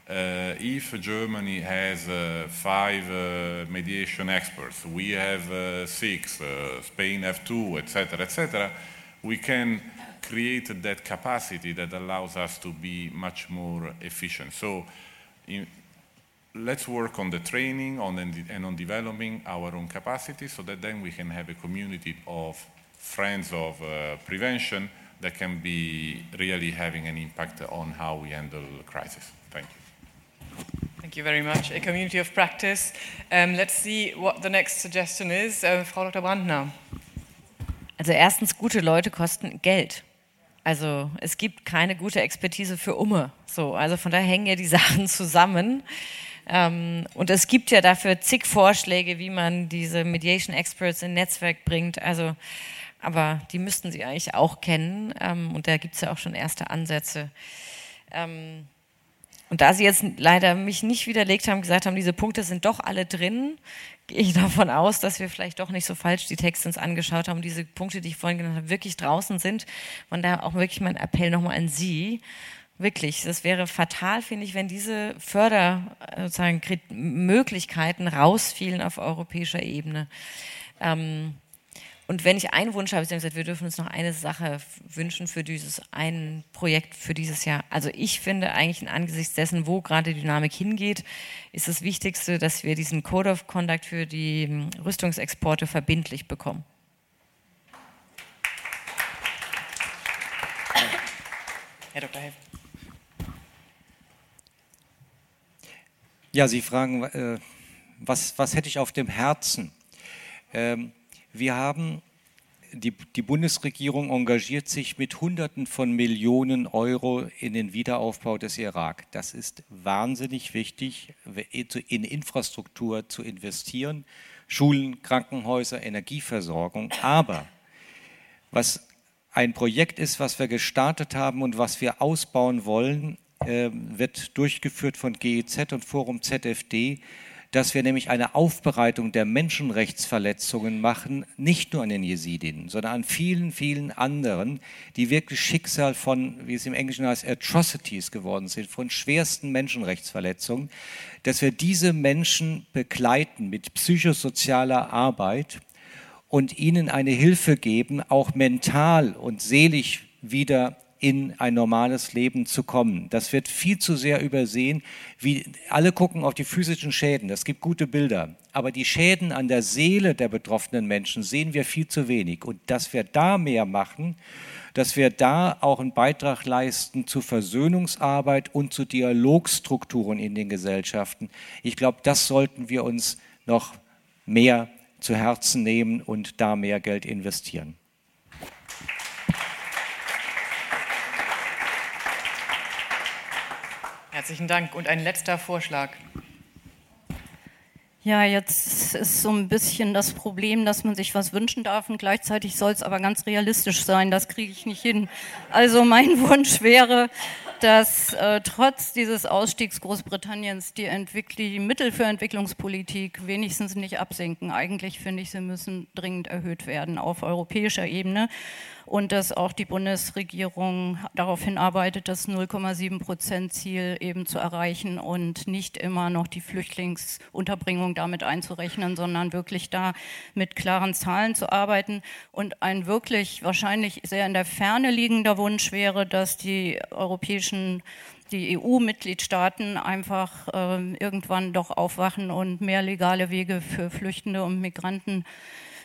uh, if Germany has uh, five uh, mediation experts, we have uh, six, uh, Spain have two, etc., etc., we can create that capacity that allows us to be much more efficient. So in, let's work on the training on the, and on developing our own capacity so that then we can have a community of friends of uh, prevention that can be really having an impact on how we handle crisis. Thank you. Thank you very much. A community of practice. Um, let's see what the next suggestion is. Uh, Frau Dr. Brandner. Also erstens, gute Leute kosten Geld. Also es gibt keine gute Expertise für Umme. So, also von daher hängen ja die [LAUGHS] Sachen zusammen. Ähm, und es gibt ja dafür zig Vorschläge, wie man diese Mediation Experts in Netzwerk bringt. Also, aber die müssten Sie eigentlich auch kennen. Ähm, und da gibt es ja auch schon erste Ansätze. Ähm, und da Sie jetzt leider mich nicht widerlegt haben, gesagt haben, diese Punkte sind doch alle drin, gehe ich davon aus, dass wir vielleicht doch nicht so falsch die Texte uns angeschaut haben. Diese Punkte, die ich vorhin genannt habe, wirklich draußen sind. Von daher auch wirklich mein Appell nochmal an Sie. Wirklich, das wäre fatal, finde ich, wenn diese Fördermöglichkeiten rausfielen auf europäischer Ebene. Ähm, und wenn ich einen Wunsch habe, habe gesagt, wir dürfen uns noch eine Sache wünschen für dieses ein Projekt für dieses Jahr. Also ich finde eigentlich angesichts dessen, wo gerade die Dynamik hingeht, ist das Wichtigste, dass wir diesen Code of Conduct für die hm, Rüstungsexporte verbindlich bekommen. Herr Dr. Helf. Ja, Sie fragen, äh, was, was hätte ich auf dem Herzen? Ähm, wir haben, die, die Bundesregierung engagiert sich mit Hunderten von Millionen Euro in den Wiederaufbau des Irak. Das ist wahnsinnig wichtig, in Infrastruktur zu investieren, Schulen, Krankenhäuser, Energieversorgung. Aber was ein Projekt ist, was wir gestartet haben und was wir ausbauen wollen, äh, wird durchgeführt von GEZ und Forum ZFD dass wir nämlich eine Aufbereitung der Menschenrechtsverletzungen machen, nicht nur an den Jesidinnen, sondern an vielen, vielen anderen, die wirklich Schicksal von, wie es im Englischen heißt, Atrocities geworden sind, von schwersten Menschenrechtsverletzungen, dass wir diese Menschen begleiten mit psychosozialer Arbeit und ihnen eine Hilfe geben, auch mental und seelisch wieder in ein normales Leben zu kommen. Das wird viel zu sehr übersehen. Wie, alle gucken auf die physischen Schäden, das gibt gute Bilder. Aber die Schäden an der Seele der betroffenen Menschen sehen wir viel zu wenig. Und dass wir da mehr machen, dass wir da auch einen Beitrag leisten zu Versöhnungsarbeit und zu Dialogstrukturen in den Gesellschaften. Ich glaube, das sollten wir uns noch mehr zu Herzen nehmen und da mehr Geld investieren. Herzlichen Dank. Und ein letzter Vorschlag. Ja, jetzt ist so ein bisschen das Problem, dass man sich was wünschen darf und gleichzeitig soll es aber ganz realistisch sein. Das kriege ich nicht hin. Also mein [LAUGHS] Wunsch wäre, dass äh, trotz dieses Ausstiegs Großbritanniens die, die, Mittel für Entwicklungspolitik wenigstens nicht absinken. Eigentlich finde ich, sie müssen dringend erhöht werden auf europäischer Ebene und dass auch die Bundesregierung darauf hinarbeitet, das 0,7 Prozent Ziel eben zu erreichen und nicht immer noch die Flüchtlingsunterbringung damit einzurechnen, sondern wirklich da mit klaren Zahlen zu arbeiten. Und ein wirklich wahrscheinlich sehr in der Ferne liegender Wunsch wäre, dass die europäischen die EU-Mitgliedstaaten einfach äh, irgendwann doch aufwachen und mehr legale Wege für Flüchtende und Migranten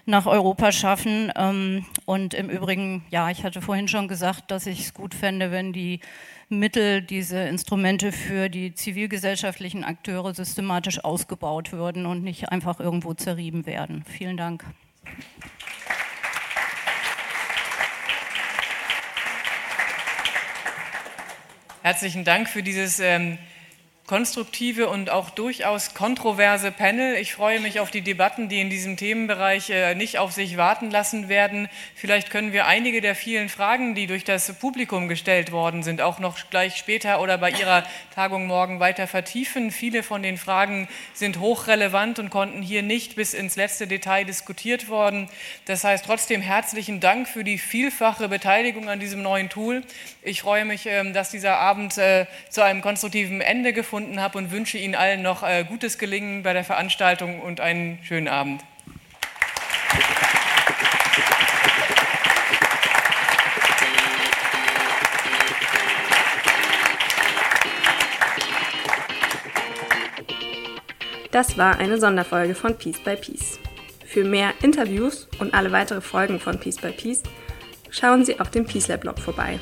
nach Europa schaffen. Ähm, und im Übrigen, ja, ich hatte vorhin schon gesagt, dass ich es gut fände, wenn die Mittel, diese Instrumente für die zivilgesellschaftlichen Akteure systematisch ausgebaut würden und nicht einfach irgendwo zerrieben werden. Vielen Dank. Herzlichen Dank für dieses ähm, konstruktive und auch durchaus kontroverse Panel. Ich freue mich auf die Debatten, die in diesem Themenbereich äh, nicht auf sich warten lassen werden. Vielleicht können wir einige der vielen Fragen, die durch das Publikum gestellt worden sind, auch noch gleich später oder bei Ihrer Tagung morgen weiter vertiefen. Viele von den Fragen sind hochrelevant und konnten hier nicht bis ins letzte Detail diskutiert worden. Das heißt trotzdem herzlichen Dank für die vielfache Beteiligung an diesem neuen Tool. Ich freue mich, ähm, dass dieser Abend äh, zu einem konstruktiven Ende gefunden gefunden habe und wünsche Ihnen allen noch äh, gutes Gelingen bei der Veranstaltung und einen schönen Abend. Das war eine Sonderfolge von Piece by Piece. Für mehr Interviews und alle weitere Folgen von Piece by Piece schauen Sie auf dem PeaceLab Blog vorbei.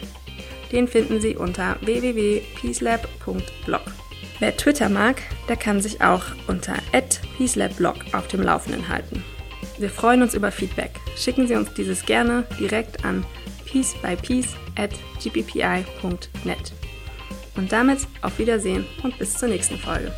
Den finden Sie unter www.peacelab.blog. Wer Twitter mag, der kann sich auch unter @peacelabblog auf dem Laufenden halten. Wir freuen uns über Feedback. Schicken Sie uns dieses gerne direkt an peacebypeace@gppi.net. Und damit auf Wiedersehen und bis zur nächsten Folge.